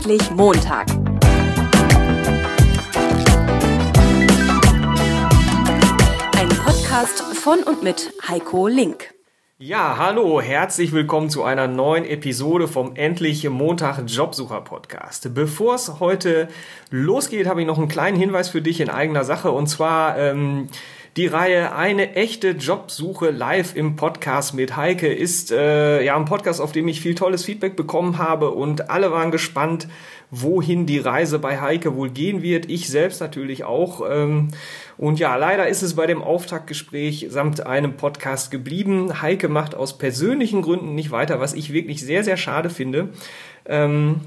Endlich Montag. Ein Podcast von und mit Heiko Link. Ja, hallo, herzlich willkommen zu einer neuen Episode vom Endlich Montag Jobsucher Podcast. Bevor es heute losgeht, habe ich noch einen kleinen Hinweis für dich in eigener Sache und zwar ähm, die Reihe Eine echte Jobsuche live im Podcast mit Heike ist äh, ja ein Podcast, auf dem ich viel tolles Feedback bekommen habe und alle waren gespannt, wohin die Reise bei Heike wohl gehen wird. Ich selbst natürlich auch. Ähm, und ja, leider ist es bei dem Auftaktgespräch samt einem Podcast geblieben. Heike macht aus persönlichen Gründen nicht weiter, was ich wirklich sehr, sehr schade finde. Ähm,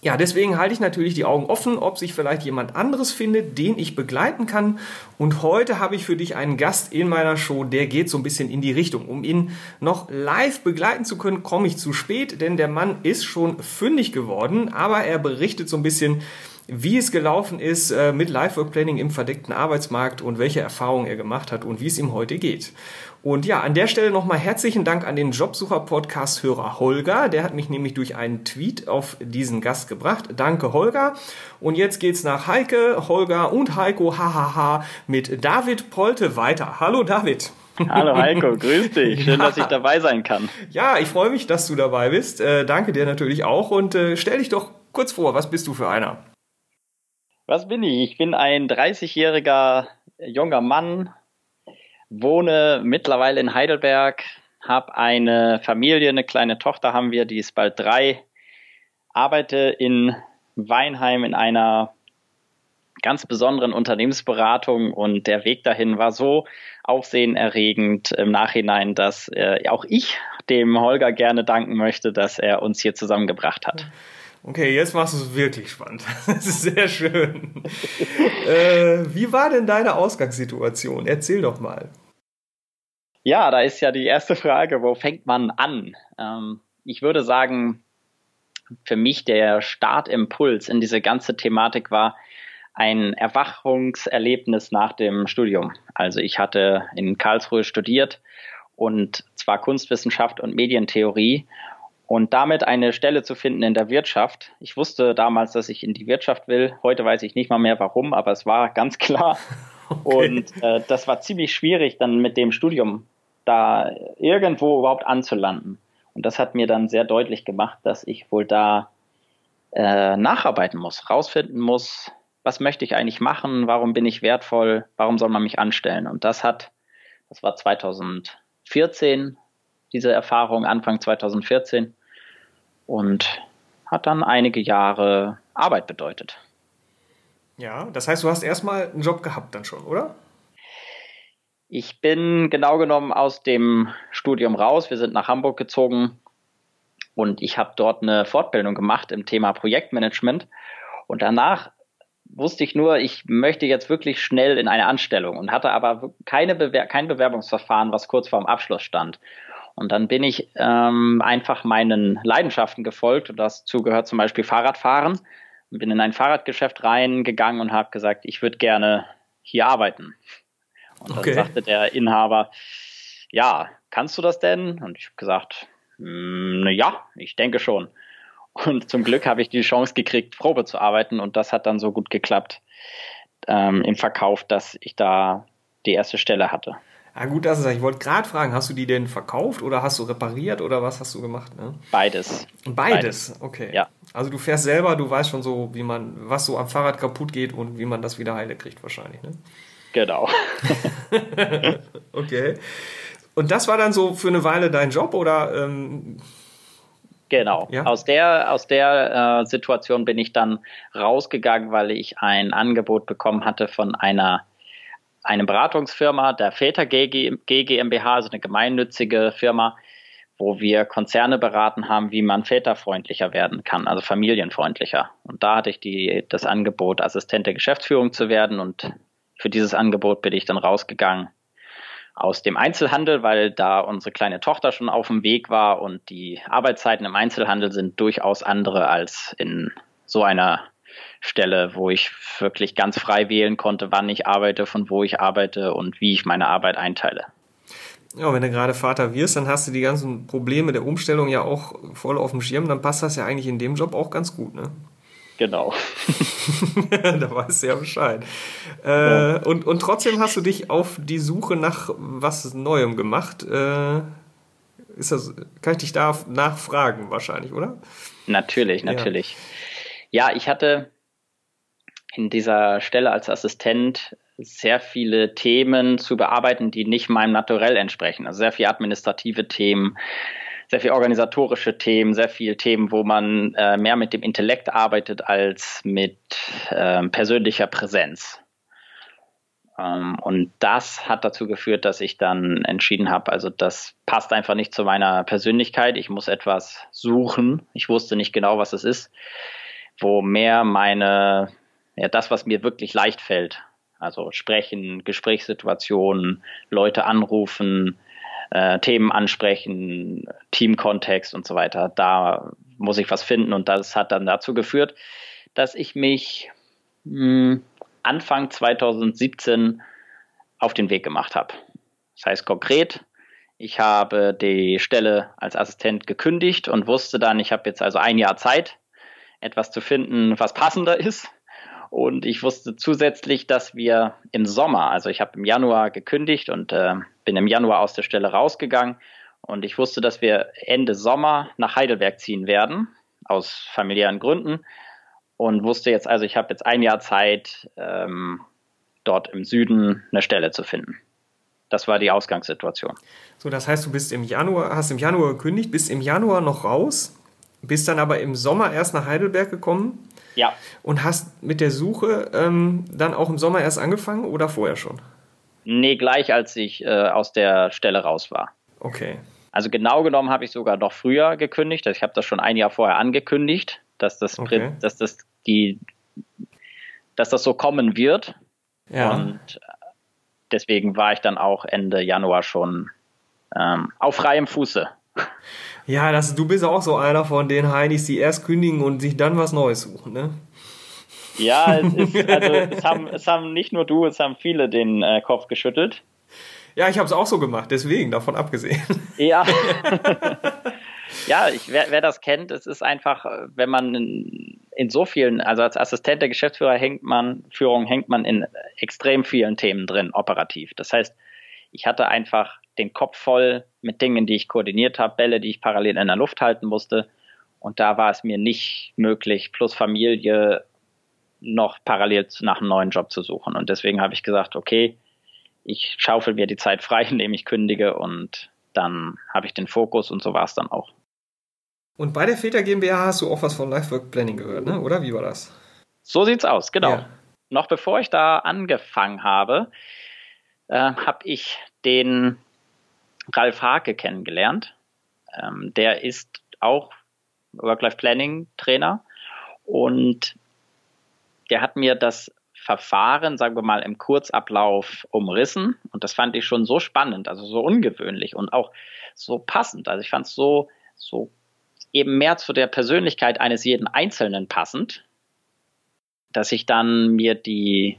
ja, deswegen halte ich natürlich die Augen offen, ob sich vielleicht jemand anderes findet, den ich begleiten kann. Und heute habe ich für dich einen Gast in meiner Show, der geht so ein bisschen in die Richtung. Um ihn noch live begleiten zu können, komme ich zu spät, denn der Mann ist schon fündig geworden, aber er berichtet so ein bisschen, wie es gelaufen ist äh, mit Live Work Planning im verdeckten Arbeitsmarkt und welche Erfahrungen er gemacht hat und wie es ihm heute geht. Und ja, an der Stelle nochmal herzlichen Dank an den Jobsucher-Podcast-Hörer Holger. Der hat mich nämlich durch einen Tweet auf diesen Gast gebracht. Danke, Holger. Und jetzt geht's nach Heike, Holger und Heiko, hahaha, mit David Polte weiter. Hallo, David. Hallo Heiko, grüß dich. Schön, ja. dass ich dabei sein kann. Ja, ich freue mich, dass du dabei bist. Äh, danke dir natürlich auch. Und äh, stell dich doch kurz vor, was bist du für einer? Was bin ich? Ich bin ein 30-jähriger junger Mann, wohne mittlerweile in Heidelberg, habe eine Familie, eine kleine Tochter haben wir, die ist bald drei, arbeite in Weinheim in einer ganz besonderen Unternehmensberatung und der Weg dahin war so aufsehenerregend im Nachhinein, dass äh, auch ich dem Holger gerne danken möchte, dass er uns hier zusammengebracht hat. Okay, jetzt machst du es wirklich spannend. Das ist sehr schön. äh, wie war denn deine Ausgangssituation? Erzähl doch mal. Ja, da ist ja die erste Frage, wo fängt man an? Ähm, ich würde sagen, für mich der Startimpuls in diese ganze Thematik war ein Erwachungserlebnis nach dem Studium. Also ich hatte in Karlsruhe studiert und zwar Kunstwissenschaft und Medientheorie und damit eine Stelle zu finden in der Wirtschaft. Ich wusste damals, dass ich in die Wirtschaft will. Heute weiß ich nicht mal mehr warum, aber es war ganz klar. Okay. Und äh, das war ziemlich schwierig, dann mit dem Studium da irgendwo überhaupt anzulanden. Und das hat mir dann sehr deutlich gemacht, dass ich wohl da äh, nacharbeiten muss, rausfinden muss, was möchte ich eigentlich machen, warum bin ich wertvoll, warum soll man mich anstellen. Und das hat, das war 2014, diese Erfahrung, Anfang 2014 und hat dann einige Jahre Arbeit bedeutet. Ja, das heißt, du hast erstmal einen Job gehabt dann schon, oder? Ich bin genau genommen aus dem Studium raus. Wir sind nach Hamburg gezogen und ich habe dort eine Fortbildung gemacht im Thema Projektmanagement. Und danach wusste ich nur, ich möchte jetzt wirklich schnell in eine Anstellung und hatte aber keine Bewer kein Bewerbungsverfahren, was kurz vorm Abschluss stand. Und dann bin ich ähm, einfach meinen Leidenschaften gefolgt und dazu gehört zum Beispiel Fahrradfahren. Bin in ein Fahrradgeschäft reingegangen und habe gesagt, ich würde gerne hier arbeiten. Und dann okay. sagte der Inhaber, ja, kannst du das denn? Und ich habe gesagt, hm, ja, ich denke schon. Und zum Glück habe ich die Chance gekriegt, Probe zu arbeiten und das hat dann so gut geklappt ähm, im Verkauf, dass ich da die erste Stelle hatte. Ja, gut, das ist Ich wollte gerade fragen, hast du die denn verkauft oder hast du repariert oder was hast du gemacht? Ne? Beides. Beides. Beides, okay. Ja. Also du fährst selber, du weißt schon so, wie man, was so am Fahrrad kaputt geht und wie man das wieder heile kriegt wahrscheinlich, ne? Genau. okay. Und das war dann so für eine Weile dein Job oder? Ähm, genau. Ja? Aus der, aus der äh, Situation bin ich dann rausgegangen, weil ich ein Angebot bekommen hatte von einer eine Beratungsfirma, der Väter GmbH, also eine gemeinnützige Firma, wo wir Konzerne beraten haben, wie man väterfreundlicher werden kann, also familienfreundlicher. Und da hatte ich die, das Angebot, Assistent der Geschäftsführung zu werden und für dieses Angebot bin ich dann rausgegangen aus dem Einzelhandel, weil da unsere kleine Tochter schon auf dem Weg war und die Arbeitszeiten im Einzelhandel sind durchaus andere als in so einer Stelle, wo ich wirklich ganz frei wählen konnte, wann ich arbeite, von wo ich arbeite und wie ich meine Arbeit einteile. Ja, wenn du gerade Vater wirst, dann hast du die ganzen Probleme der Umstellung ja auch voll auf dem Schirm, dann passt das ja eigentlich in dem Job auch ganz gut, ne? Genau. da weißt du ja Bescheid. Äh, ja. Und, und trotzdem hast du dich auf die Suche nach was Neuem gemacht. Äh, ist das, kann ich dich da nachfragen wahrscheinlich, oder? Natürlich, natürlich. Ja, ja ich hatte in dieser Stelle als Assistent sehr viele Themen zu bearbeiten, die nicht meinem Naturell entsprechen. Also sehr viele administrative Themen, sehr viel organisatorische Themen, sehr viele Themen, wo man äh, mehr mit dem Intellekt arbeitet als mit äh, persönlicher Präsenz. Ähm, und das hat dazu geführt, dass ich dann entschieden habe, also das passt einfach nicht zu meiner Persönlichkeit. Ich muss etwas suchen. Ich wusste nicht genau, was es ist, wo mehr meine, ja, das, was mir wirklich leicht fällt. Also sprechen, Gesprächssituationen, Leute anrufen, äh, Themen ansprechen, Teamkontext und so weiter. Da muss ich was finden und das hat dann dazu geführt, dass ich mich mh, hm, Anfang 2017 auf den Weg gemacht habe. Das heißt konkret, ich habe die Stelle als Assistent gekündigt und wusste dann, ich habe jetzt also ein Jahr Zeit, etwas zu finden, was passender ist. Und ich wusste zusätzlich, dass wir im Sommer, also ich habe im Januar gekündigt und äh, bin im Januar aus der Stelle rausgegangen. Und ich wusste, dass wir Ende Sommer nach Heidelberg ziehen werden, aus familiären Gründen und wusste jetzt also, ich habe jetzt ein Jahr Zeit, ähm, dort im Süden eine Stelle zu finden. Das war die Ausgangssituation. So, das heißt, du bist im Januar, hast im Januar gekündigt, bist im Januar noch raus, bist dann aber im Sommer erst nach Heidelberg gekommen. Ja. Und hast mit der Suche ähm, dann auch im Sommer erst angefangen oder vorher schon? Nee, gleich als ich äh, aus der Stelle raus war. Okay. Also genau genommen habe ich sogar noch früher gekündigt. Also ich habe das schon ein Jahr vorher angekündigt, dass das, okay. dass das die, dass das so kommen wird. Ja. Und deswegen war ich dann auch Ende Januar schon ähm, auf freiem Fuße. Ja, das, du bist auch so einer von den Heinis, die erst kündigen und sich dann was Neues suchen, ne? Ja, es, ist, also, es, haben, es haben nicht nur du, es haben viele den äh, Kopf geschüttelt. Ja, ich habe es auch so gemacht, deswegen, davon abgesehen. Ja. ja, ich, wer, wer das kennt, es ist einfach, wenn man in, in, so vielen, also als Assistent der Geschäftsführer hängt man, Führung hängt man in extrem vielen Themen drin, operativ. Das heißt, ich hatte einfach den Kopf voll mit Dingen, die ich koordiniert habe, Bälle, die ich parallel in der Luft halten musste. Und da war es mir nicht möglich, plus Familie noch parallel nach einem neuen Job zu suchen. Und deswegen habe ich gesagt, okay, ich schaufel mir die Zeit frei, indem ich kündige und dann habe ich den Fokus und so war es dann auch. Und bei der Väter GmbH hast du auch was von Lifework Planning gehört, ne? oder wie war das? So sieht's aus, genau. Ja. Noch bevor ich da angefangen habe, äh, habe ich den Ralf Hake kennengelernt. Ähm, der ist auch Work-Life-Planning-Trainer und der hat mir das Verfahren, sagen wir mal, im Kurzablauf umrissen. Und das fand ich schon so spannend, also so ungewöhnlich und auch so passend. Also ich fand es so, so eben mehr zu der Persönlichkeit eines jeden Einzelnen passend, dass ich dann mir die,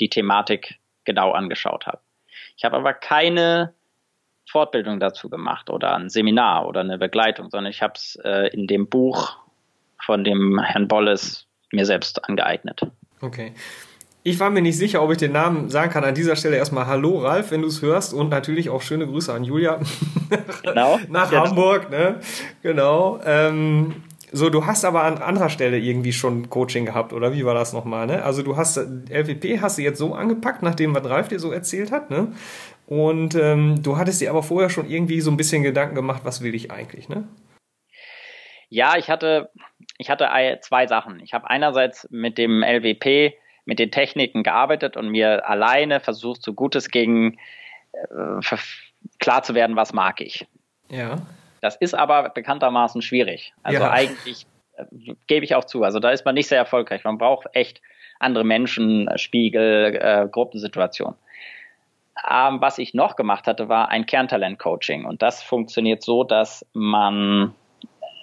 die Thematik genau angeschaut habe. Ich habe aber keine Fortbildung dazu gemacht oder ein Seminar oder eine Begleitung, sondern ich habe es äh, in dem Buch von dem Herrn Bolles mir selbst angeeignet. Okay. Ich war mir nicht sicher, ob ich den Namen sagen kann. An dieser Stelle erstmal Hallo Ralf, wenn du es hörst und natürlich auch schöne Grüße an Julia. Genau. Nach ja. Hamburg, ne? Genau. Ähm, so, du hast aber an anderer Stelle irgendwie schon Coaching gehabt, oder wie war das nochmal, ne? Also du hast LWP hast du jetzt so angepackt, nachdem was Ralf dir so erzählt hat, ne? Und ähm, du hattest dir aber vorher schon irgendwie so ein bisschen Gedanken gemacht, was will ich eigentlich, ne? Ja, ich hatte, ich hatte zwei Sachen. Ich habe einerseits mit dem LWP mit den Techniken gearbeitet und mir alleine versucht, so gut es ging, äh, klar zu werden, was mag ich. Ja. Das ist aber bekanntermaßen schwierig. Also ja. eigentlich äh, gebe ich auch zu. Also da ist man nicht sehr erfolgreich. Man braucht echt andere Menschen, Spiegel, äh, Gruppensituationen. Ähm, was ich noch gemacht hatte, war ein Kerntalent-Coaching. Und das funktioniert so, dass man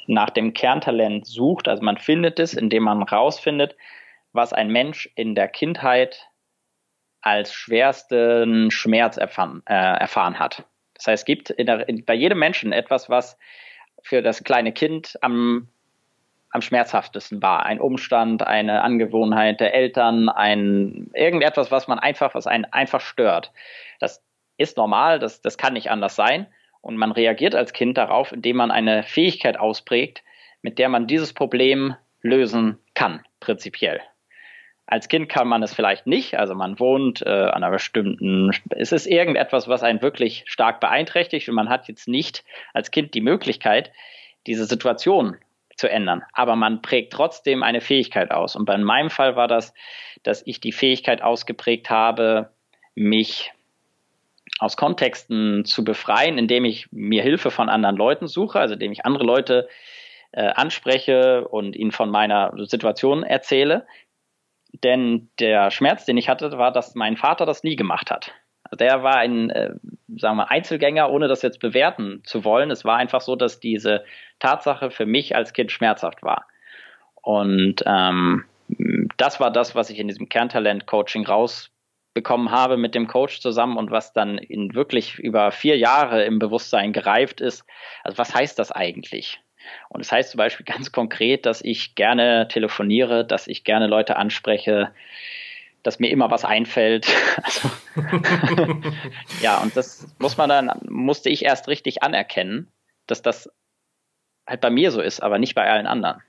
nach dem Kerntalent sucht. Also man findet es, indem man rausfindet, was ein Mensch in der Kindheit als schwersten Schmerz erfahren, äh, erfahren hat. Das heißt, es gibt in der, in, bei jedem Menschen etwas, was für das kleine Kind am, am schmerzhaftesten war. Ein Umstand, eine Angewohnheit der Eltern, ein irgendetwas, was man einfach, was einen einfach stört. Das ist normal, das, das kann nicht anders sein. Und man reagiert als Kind darauf, indem man eine Fähigkeit ausprägt, mit der man dieses Problem lösen kann, prinzipiell. Als Kind kann man es vielleicht nicht, also man wohnt äh, an einer bestimmten, es ist irgendetwas, was einen wirklich stark beeinträchtigt und man hat jetzt nicht als Kind die Möglichkeit, diese Situation zu ändern. Aber man prägt trotzdem eine Fähigkeit aus. Und bei meinem Fall war das, dass ich die Fähigkeit ausgeprägt habe, mich aus Kontexten zu befreien, indem ich mir Hilfe von anderen Leuten suche, also indem ich andere Leute äh, anspreche und ihnen von meiner Situation erzähle. Denn der Schmerz, den ich hatte, war, dass mein Vater das nie gemacht hat. Der war ein, äh, sagen wir, Einzelgänger, ohne das jetzt bewerten zu wollen. Es war einfach so, dass diese Tatsache für mich als Kind schmerzhaft war. Und ähm, das war das, was ich in diesem Kerntalent-Coaching rausbekommen habe mit dem Coach zusammen und was dann in wirklich über vier Jahre im Bewusstsein gereift ist. Also was heißt das eigentlich? Und es das heißt zum Beispiel ganz konkret, dass ich gerne telefoniere, dass ich gerne Leute anspreche, dass mir immer was einfällt. Also, ja, und das muss man dann, musste ich erst richtig anerkennen, dass das halt bei mir so ist, aber nicht bei allen anderen.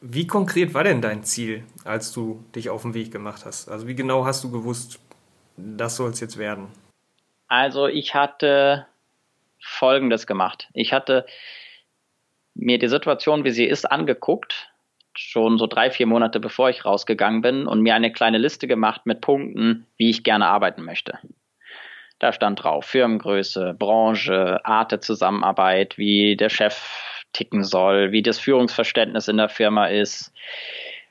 Wie konkret war denn dein Ziel, als du dich auf den Weg gemacht hast? Also wie genau hast du gewusst, das soll es jetzt werden? Also ich hatte Folgendes gemacht. Ich hatte mir die Situation, wie sie ist, angeguckt, schon so drei, vier Monate bevor ich rausgegangen bin und mir eine kleine Liste gemacht mit Punkten, wie ich gerne arbeiten möchte. Da stand drauf Firmengröße, Branche, Art der Zusammenarbeit, wie der Chef ticken soll, wie das Führungsverständnis in der Firma ist,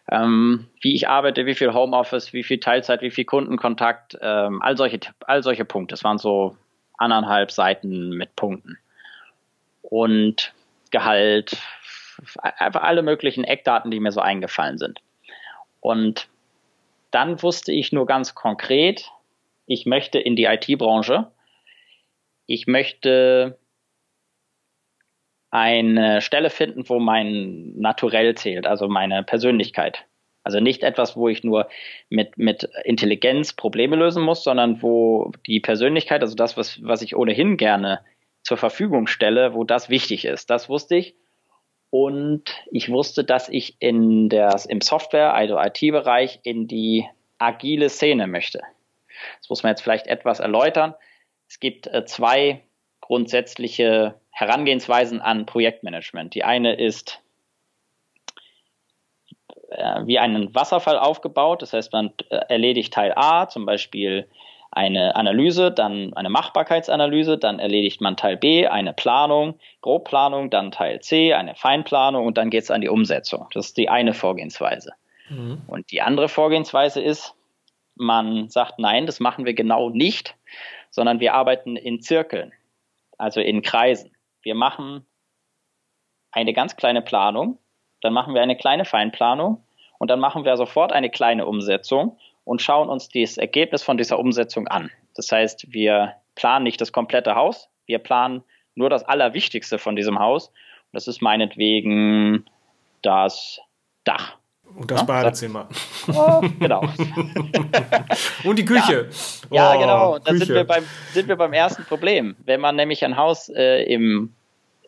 ähm, wie ich arbeite, wie viel Homeoffice, wie viel Teilzeit, wie viel Kundenkontakt, ähm, all solche, all solche Punkte. Das waren so anderthalb Seiten mit Punkten. Und Gehalt, einfach alle möglichen Eckdaten, die mir so eingefallen sind. Und dann wusste ich nur ganz konkret, ich möchte in die IT-Branche. Ich möchte eine Stelle finden, wo mein Naturell zählt, also meine Persönlichkeit. Also nicht etwas, wo ich nur mit, mit Intelligenz Probleme lösen muss, sondern wo die Persönlichkeit, also das, was, was ich ohnehin gerne zur Verfügung stelle, wo das wichtig ist. Das wusste ich. Und ich wusste, dass ich in der, im Software, also IT-Bereich, in die agile Szene möchte. Das muss man jetzt vielleicht etwas erläutern. Es gibt äh, zwei grundsätzliche Herangehensweisen an Projektmanagement. Die eine ist äh, wie einen Wasserfall aufgebaut. Das heißt, man äh, erledigt Teil A, zum Beispiel eine Analyse, dann eine Machbarkeitsanalyse, dann erledigt man Teil B, eine Planung, Grobplanung, dann Teil C, eine Feinplanung und dann geht es an die Umsetzung. Das ist die eine Vorgehensweise. Mhm. Und die andere Vorgehensweise ist, man sagt, nein, das machen wir genau nicht, sondern wir arbeiten in Zirkeln, also in Kreisen. Wir machen eine ganz kleine Planung, dann machen wir eine kleine Feinplanung und dann machen wir sofort eine kleine Umsetzung und schauen uns das Ergebnis von dieser Umsetzung an. Das heißt, wir planen nicht das komplette Haus, wir planen nur das Allerwichtigste von diesem Haus. Und das ist meinetwegen das Dach. Und das ja? Badezimmer. Oh, genau. und die Küche. Ja, ja oh, genau. Da sind wir, beim, sind wir beim ersten Problem. Wenn man nämlich ein Haus äh, im,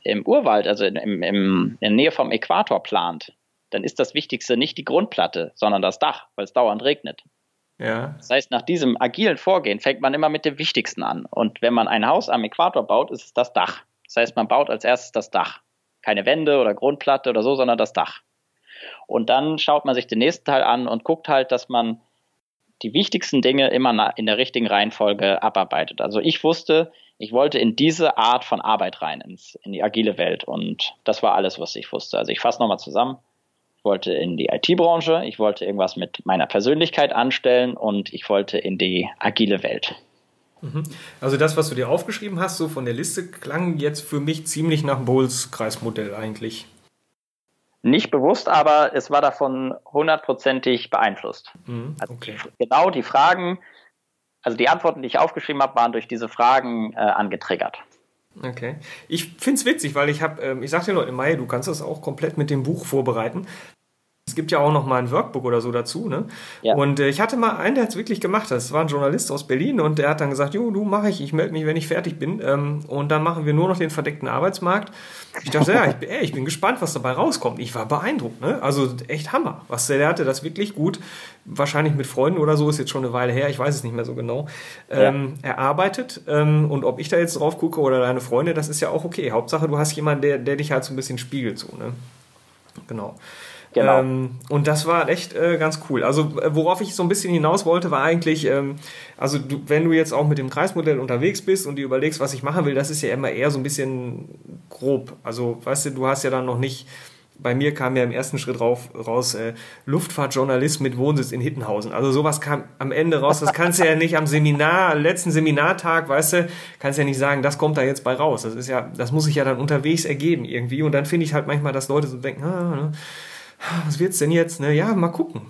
im Urwald, also im, im, in der Nähe vom Äquator plant, dann ist das Wichtigste nicht die Grundplatte, sondern das Dach, weil es dauernd regnet. Ja. Das heißt, nach diesem agilen Vorgehen fängt man immer mit dem Wichtigsten an. Und wenn man ein Haus am Äquator baut, ist es das Dach. Das heißt, man baut als erstes das Dach. Keine Wände oder Grundplatte oder so, sondern das Dach. Und dann schaut man sich den nächsten Teil an und guckt halt, dass man die wichtigsten Dinge immer in der richtigen Reihenfolge abarbeitet. Also ich wusste, ich wollte in diese Art von Arbeit rein, ins, in die agile Welt. Und das war alles, was ich wusste. Also ich fasse nochmal zusammen wollte in die IT-Branche, ich wollte irgendwas mit meiner Persönlichkeit anstellen und ich wollte in die agile Welt. Mhm. Also das, was du dir aufgeschrieben hast, so von der Liste, klang jetzt für mich ziemlich nach Bowles-Kreismodell eigentlich. Nicht bewusst, aber es war davon hundertprozentig beeinflusst. Mhm, also okay. genau die Fragen, also die Antworten, die ich aufgeschrieben habe, waren durch diese Fragen äh, angetriggert. Okay. Ich finde es witzig, weil ich habe, ähm, ich sagte den Leuten, Mai, du kannst das auch komplett mit dem Buch vorbereiten. Es gibt ja auch noch mal ein Workbook oder so dazu, ne? Ja. Und äh, ich hatte mal einen, der hat es wirklich gemacht. Das war ein Journalist aus Berlin und der hat dann gesagt, jo, du mache ich, ich melde mich, wenn ich fertig bin. Ähm, und dann machen wir nur noch den verdeckten Arbeitsmarkt. Ich dachte, ja, ich, ey, ich bin gespannt, was dabei rauskommt. Ich war beeindruckt, ne? Also echt Hammer. Was der, der hatte das wirklich gut, wahrscheinlich mit Freunden oder so, ist jetzt schon eine Weile her, ich weiß es nicht mehr so genau, ähm, ja. erarbeitet. Ähm, und ob ich da jetzt drauf gucke oder deine Freunde, das ist ja auch okay. Hauptsache, du hast jemanden, der, der dich halt so ein bisschen spiegelt, so, ne? Genau. Genau. Ähm, und das war echt äh, ganz cool. Also äh, worauf ich so ein bisschen hinaus wollte, war eigentlich, ähm, also du, wenn du jetzt auch mit dem Kreismodell unterwegs bist und dir überlegst, was ich machen will, das ist ja immer eher so ein bisschen grob. Also weißt du, du hast ja dann noch nicht bei mir kam ja im ersten Schritt rauf, raus äh, Luftfahrtjournalist mit Wohnsitz in Hittenhausen. Also sowas kam am Ende raus. Das kannst du ja nicht am Seminar, letzten Seminartag, weißt du, kannst ja nicht sagen, das kommt da jetzt bei raus. Das ist ja, das muss sich ja dann unterwegs ergeben irgendwie. Und dann finde ich halt manchmal, dass Leute so denken, ah, ne? Was wird's denn jetzt? Ne? Ja, mal gucken.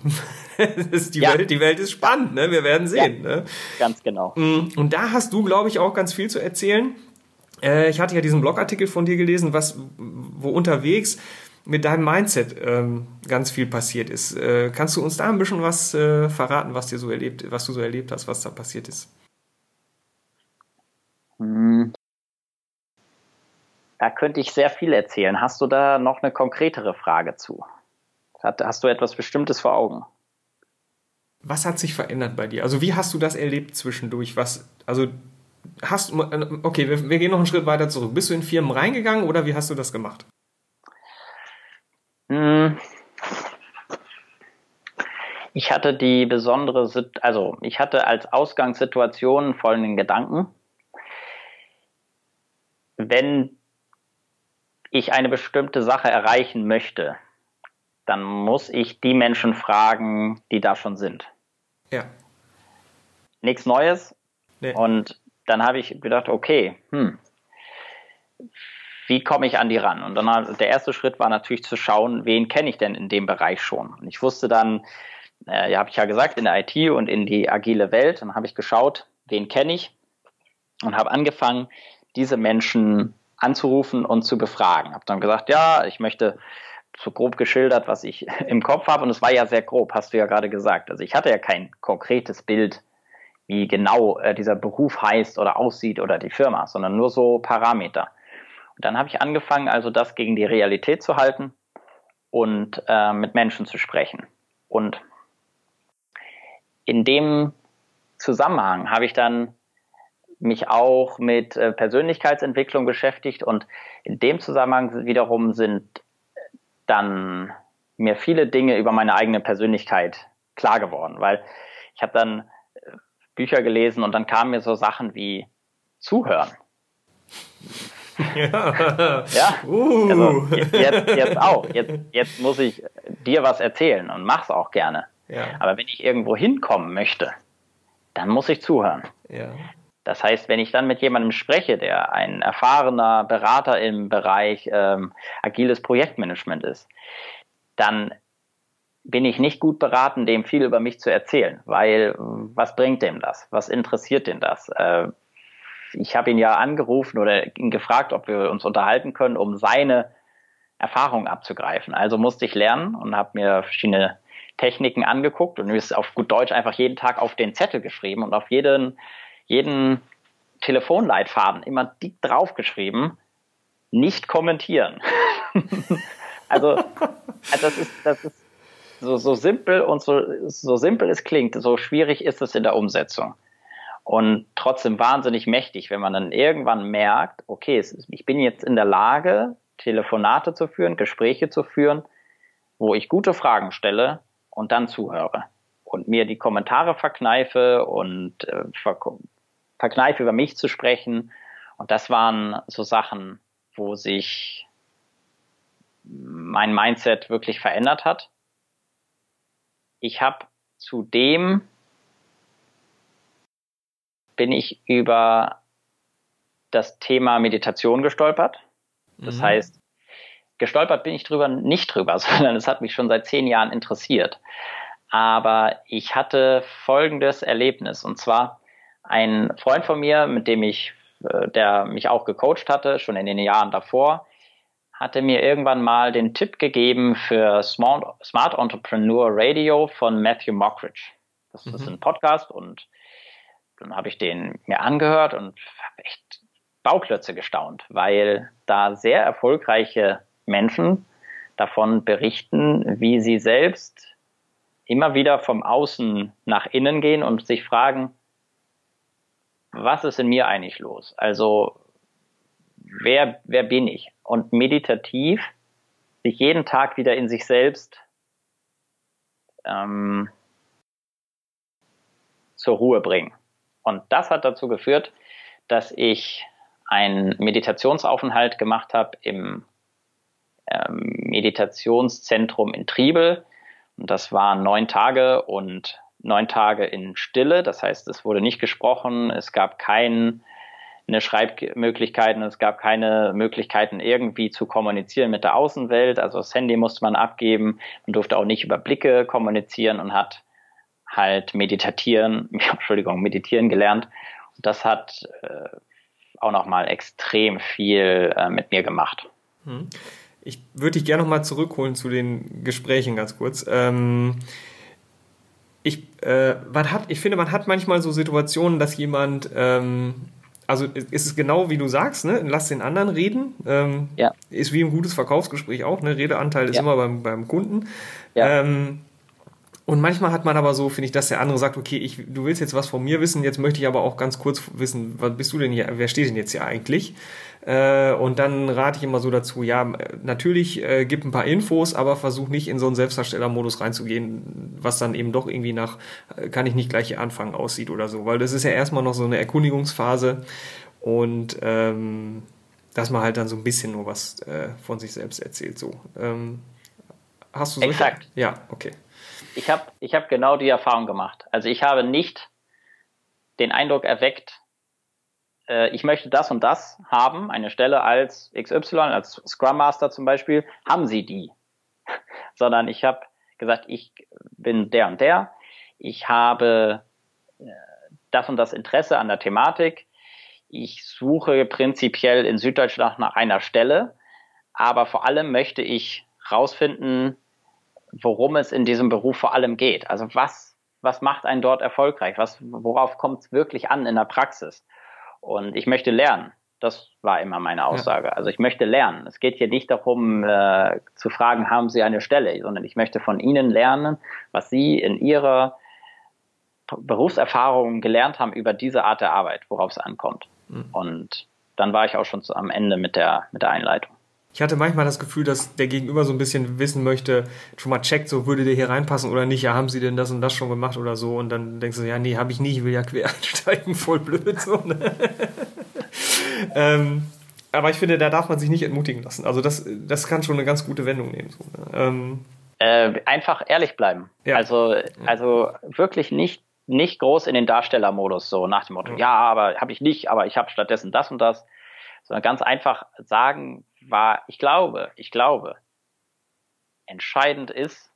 die, ja. Welt, die Welt ist spannend, ne? wir werden sehen. Ja, ne? Ganz genau. Mm, und da hast du, glaube ich, auch ganz viel zu erzählen. Äh, ich hatte ja diesen Blogartikel von dir gelesen, was, wo unterwegs mit deinem Mindset ähm, ganz viel passiert ist. Äh, kannst du uns da ein bisschen was äh, verraten, was dir so erlebt, was du so erlebt hast, was da passiert ist? Hm. Da könnte ich sehr viel erzählen. Hast du da noch eine konkretere Frage zu? Hast du etwas Bestimmtes vor Augen? Was hat sich verändert bei dir? Also wie hast du das erlebt zwischendurch? Was, also hast okay, wir, wir gehen noch einen Schritt weiter zurück. Bist du in Firmen reingegangen oder wie hast du das gemacht? Hm. Ich hatte die besondere, also ich hatte als Ausgangssituation folgenden Gedanken. Wenn ich eine bestimmte Sache erreichen möchte, dann muss ich die Menschen fragen, die da schon sind. Ja. Nichts Neues. Nee. Und dann habe ich gedacht, okay, hm, wie komme ich an die ran? Und dann der erste Schritt war natürlich zu schauen, wen kenne ich denn in dem Bereich schon? Und ich wusste dann, äh, ja, habe ich ja gesagt, in der IT und in die agile Welt. Dann habe ich geschaut, wen kenne ich und habe angefangen, diese Menschen anzurufen und zu befragen. Habe dann gesagt, ja, ich möchte so grob geschildert, was ich im Kopf habe. Und es war ja sehr grob, hast du ja gerade gesagt. Also ich hatte ja kein konkretes Bild, wie genau äh, dieser Beruf heißt oder aussieht oder die Firma, sondern nur so Parameter. Und dann habe ich angefangen, also das gegen die Realität zu halten und äh, mit Menschen zu sprechen. Und in dem Zusammenhang habe ich dann mich auch mit äh, Persönlichkeitsentwicklung beschäftigt und in dem Zusammenhang wiederum sind dann mir viele Dinge über meine eigene Persönlichkeit klar geworden, weil ich habe dann äh, Bücher gelesen und dann kamen mir so Sachen wie Zuhören. Ja, ja. Uh. Also jetzt, jetzt auch. Jetzt, jetzt muss ich dir was erzählen und mach's auch gerne. Ja. Aber wenn ich irgendwo hinkommen möchte, dann muss ich zuhören. Ja. Das heißt, wenn ich dann mit jemandem spreche, der ein erfahrener Berater im Bereich ähm, agiles Projektmanagement ist, dann bin ich nicht gut beraten, dem viel über mich zu erzählen, weil was bringt dem das? Was interessiert den das? Äh, ich habe ihn ja angerufen oder ihn gefragt, ob wir uns unterhalten können, um seine Erfahrungen abzugreifen. Also musste ich lernen und habe mir verschiedene Techniken angeguckt und ist auf gut Deutsch einfach jeden Tag auf den Zettel geschrieben und auf jeden jeden Telefonleitfaden immer dick draufgeschrieben, nicht kommentieren. also, also, das ist, das ist so, so simpel und so, so simpel es klingt, so schwierig ist es in der Umsetzung. Und trotzdem wahnsinnig mächtig, wenn man dann irgendwann merkt, okay, ich bin jetzt in der Lage, Telefonate zu führen, Gespräche zu führen, wo ich gute Fragen stelle und dann zuhöre und mir die Kommentare verkneife und äh, verkneife, über mich zu sprechen. Und das waren so Sachen, wo sich mein Mindset wirklich verändert hat. Ich habe zudem bin ich über das Thema Meditation gestolpert. Das mhm. heißt, gestolpert bin ich drüber nicht drüber, sondern es hat mich schon seit zehn Jahren interessiert. Aber ich hatte folgendes Erlebnis und zwar ein Freund von mir, mit dem ich äh, der mich auch gecoacht hatte, schon in den Jahren davor, hatte mir irgendwann mal den Tipp gegeben für Smart, Smart Entrepreneur Radio von Matthew Mockridge. Das mhm. ist ein Podcast und dann habe ich den mir angehört und habe echt Bauklötze gestaunt, weil da sehr erfolgreiche Menschen davon berichten, wie sie selbst immer wieder vom Außen nach innen gehen und sich fragen, was ist in mir eigentlich los? Also, wer, wer bin ich? Und meditativ sich jeden Tag wieder in sich selbst ähm, zur Ruhe bringen. Und das hat dazu geführt, dass ich einen Meditationsaufenthalt gemacht habe im ähm, Meditationszentrum in Triebel. Und das waren neun Tage und neun Tage in Stille. Das heißt, es wurde nicht gesprochen, es gab keine Schreibmöglichkeiten, es gab keine Möglichkeiten irgendwie zu kommunizieren mit der Außenwelt. Also das Handy musste man abgeben, man durfte auch nicht über Blicke kommunizieren und hat halt meditieren, Entschuldigung, meditieren gelernt. Und das hat äh, auch nochmal extrem viel äh, mit mir gemacht. Hm. Ich würde dich gerne nochmal zurückholen zu den Gesprächen ganz kurz. Ähm, ich, äh, man hat, ich finde, man hat manchmal so Situationen, dass jemand, ähm, also ist es genau wie du sagst, ne? lass den anderen reden. Ähm, ja. Ist wie ein gutes Verkaufsgespräch auch, ne? Redeanteil ist ja. immer beim, beim Kunden. Ja. Ähm, und manchmal hat man aber so, finde ich, dass der andere sagt, okay, ich, du willst jetzt was von mir wissen, jetzt möchte ich aber auch ganz kurz wissen, was bist du denn hier, wer steht denn jetzt hier eigentlich? Äh, und dann rate ich immer so dazu, ja, natürlich äh, gib ein paar Infos, aber versuch nicht in so einen Selbstdarstellermodus reinzugehen, was dann eben doch irgendwie nach, äh, kann ich nicht gleich hier anfangen aussieht oder so, weil das ist ja erstmal noch so eine Erkundigungsphase und ähm, dass man halt dann so ein bisschen nur was äh, von sich selbst erzählt. So. Ähm, hast du so Exakt. Ja, okay. Ich habe ich hab genau die Erfahrung gemacht. Also ich habe nicht den Eindruck erweckt, äh, ich möchte das und das haben, eine Stelle als XY, als Scrum Master zum Beispiel, haben Sie die? Sondern ich habe gesagt, ich bin der und der, ich habe äh, das und das Interesse an der Thematik, ich suche prinzipiell in Süddeutschland nach einer Stelle, aber vor allem möchte ich rausfinden, worum es in diesem Beruf vor allem geht. Also was, was macht einen dort erfolgreich? Was, worauf kommt es wirklich an in der Praxis? Und ich möchte lernen. Das war immer meine Aussage. Ja. Also ich möchte lernen. Es geht hier nicht darum, äh, zu fragen, haben Sie eine Stelle, sondern ich möchte von Ihnen lernen, was Sie in Ihrer Berufserfahrung gelernt haben über diese Art der Arbeit, worauf es ankommt. Mhm. Und dann war ich auch schon am Ende mit der, mit der Einleitung ich hatte manchmal das Gefühl, dass der Gegenüber so ein bisschen wissen möchte, schon mal checkt, so würde der hier reinpassen oder nicht, ja, haben sie denn das und das schon gemacht oder so und dann denkst du, ja, nee, habe ich nicht, ich will ja quer einsteigen, voll blöd so. Ne? ähm, aber ich finde, da darf man sich nicht entmutigen lassen. Also das, das kann schon eine ganz gute Wendung nehmen. So, ne? ähm, äh, einfach ehrlich bleiben. Ja. Also, also wirklich nicht, nicht groß in den Darstellermodus, so nach dem Motto, ja, ja aber habe ich nicht, aber ich habe stattdessen das und das. Sondern ganz einfach sagen, war, ich glaube, ich glaube, entscheidend ist,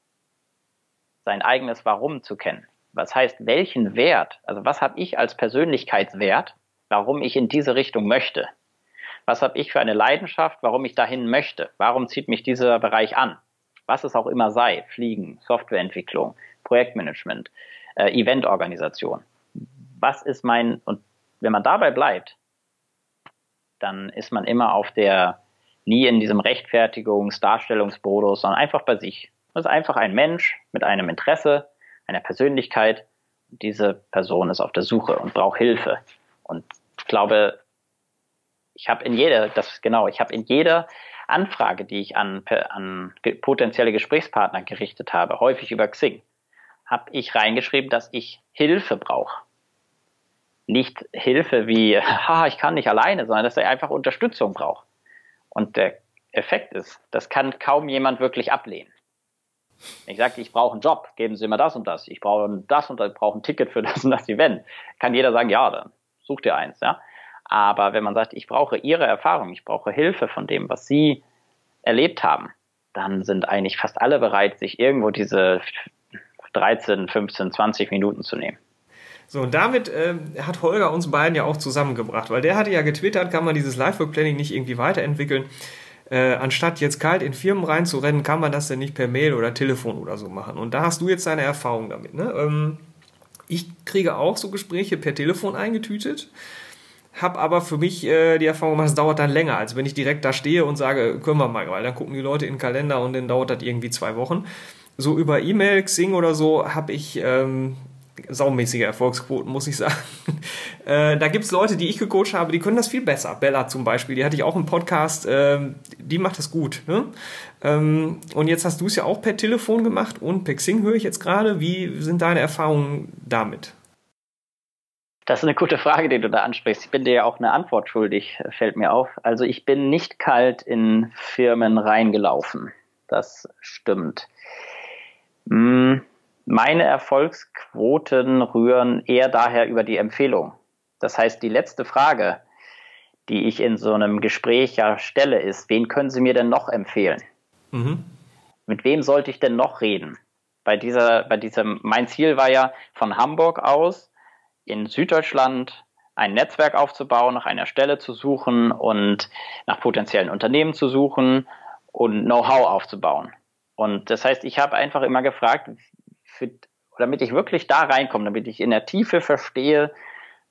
sein eigenes Warum zu kennen. Was heißt, welchen Wert, also was habe ich als Persönlichkeitswert, warum ich in diese Richtung möchte? Was habe ich für eine Leidenschaft, warum ich dahin möchte? Warum zieht mich dieser Bereich an? Was es auch immer sei, Fliegen, Softwareentwicklung, Projektmanagement, äh, Eventorganisation. Was ist mein, und wenn man dabei bleibt, dann ist man immer auf der nie in diesem Rechtfertigungs-, Darstellungsmodus, sondern einfach bei sich. Das ist einfach ein Mensch mit einem Interesse, einer Persönlichkeit. Diese Person ist auf der Suche und braucht Hilfe. Und ich glaube, ich habe in jeder, das genau, ich habe in jeder Anfrage, die ich an, an potenzielle Gesprächspartner gerichtet habe, häufig über Xing, habe ich reingeschrieben, dass ich Hilfe brauche. Nicht Hilfe wie, ha, ich kann nicht alleine, sondern dass er einfach Unterstützung braucht. Und der Effekt ist, das kann kaum jemand wirklich ablehnen. Ich sage, ich brauche einen Job, geben Sie mir das und das. Ich brauche das und das, ich brauche ein Ticket für das und das Event. Kann jeder sagen, ja, dann such dir eins. Ja? Aber wenn man sagt, ich brauche Ihre Erfahrung, ich brauche Hilfe von dem, was Sie erlebt haben, dann sind eigentlich fast alle bereit, sich irgendwo diese 13, 15, 20 Minuten zu nehmen. So, und damit äh, hat Holger uns beiden ja auch zusammengebracht, weil der hatte ja getwittert, kann man dieses Live-Work-Planning nicht irgendwie weiterentwickeln. Äh, anstatt jetzt kalt in Firmen reinzurennen, kann man das denn nicht per Mail oder Telefon oder so machen. Und da hast du jetzt deine Erfahrung damit. Ne? Ähm, ich kriege auch so Gespräche per Telefon eingetütet, habe aber für mich äh, die Erfahrung gemacht, es dauert dann länger, als wenn ich direkt da stehe und sage, können wir mal, weil dann gucken die Leute in den Kalender und dann dauert das irgendwie zwei Wochen. So über E-Mail, Xing oder so habe ich ähm, saumäßige Erfolgsquoten, muss ich sagen. äh, da gibt es Leute, die ich gecoacht habe, die können das viel besser. Bella zum Beispiel, die hatte ich auch im Podcast, ähm, die macht das gut. Ne? Ähm, und jetzt hast du es ja auch per Telefon gemacht und per Xing höre ich jetzt gerade. Wie sind deine Erfahrungen damit? Das ist eine gute Frage, die du da ansprichst. Ich bin dir ja auch eine Antwort schuldig, fällt mir auf. Also ich bin nicht kalt in Firmen reingelaufen. Das stimmt. Hm meine Erfolgsquoten rühren eher daher über die Empfehlung. Das heißt, die letzte Frage, die ich in so einem Gespräch ja stelle, ist, wen können Sie mir denn noch empfehlen? Mhm. Mit wem sollte ich denn noch reden? Bei dieser, bei diesem, mein Ziel war ja von Hamburg aus in Süddeutschland ein Netzwerk aufzubauen, nach einer Stelle zu suchen und nach potenziellen Unternehmen zu suchen und Know-how aufzubauen. Und das heißt, ich habe einfach immer gefragt, für, damit ich wirklich da reinkomme, damit ich in der Tiefe verstehe,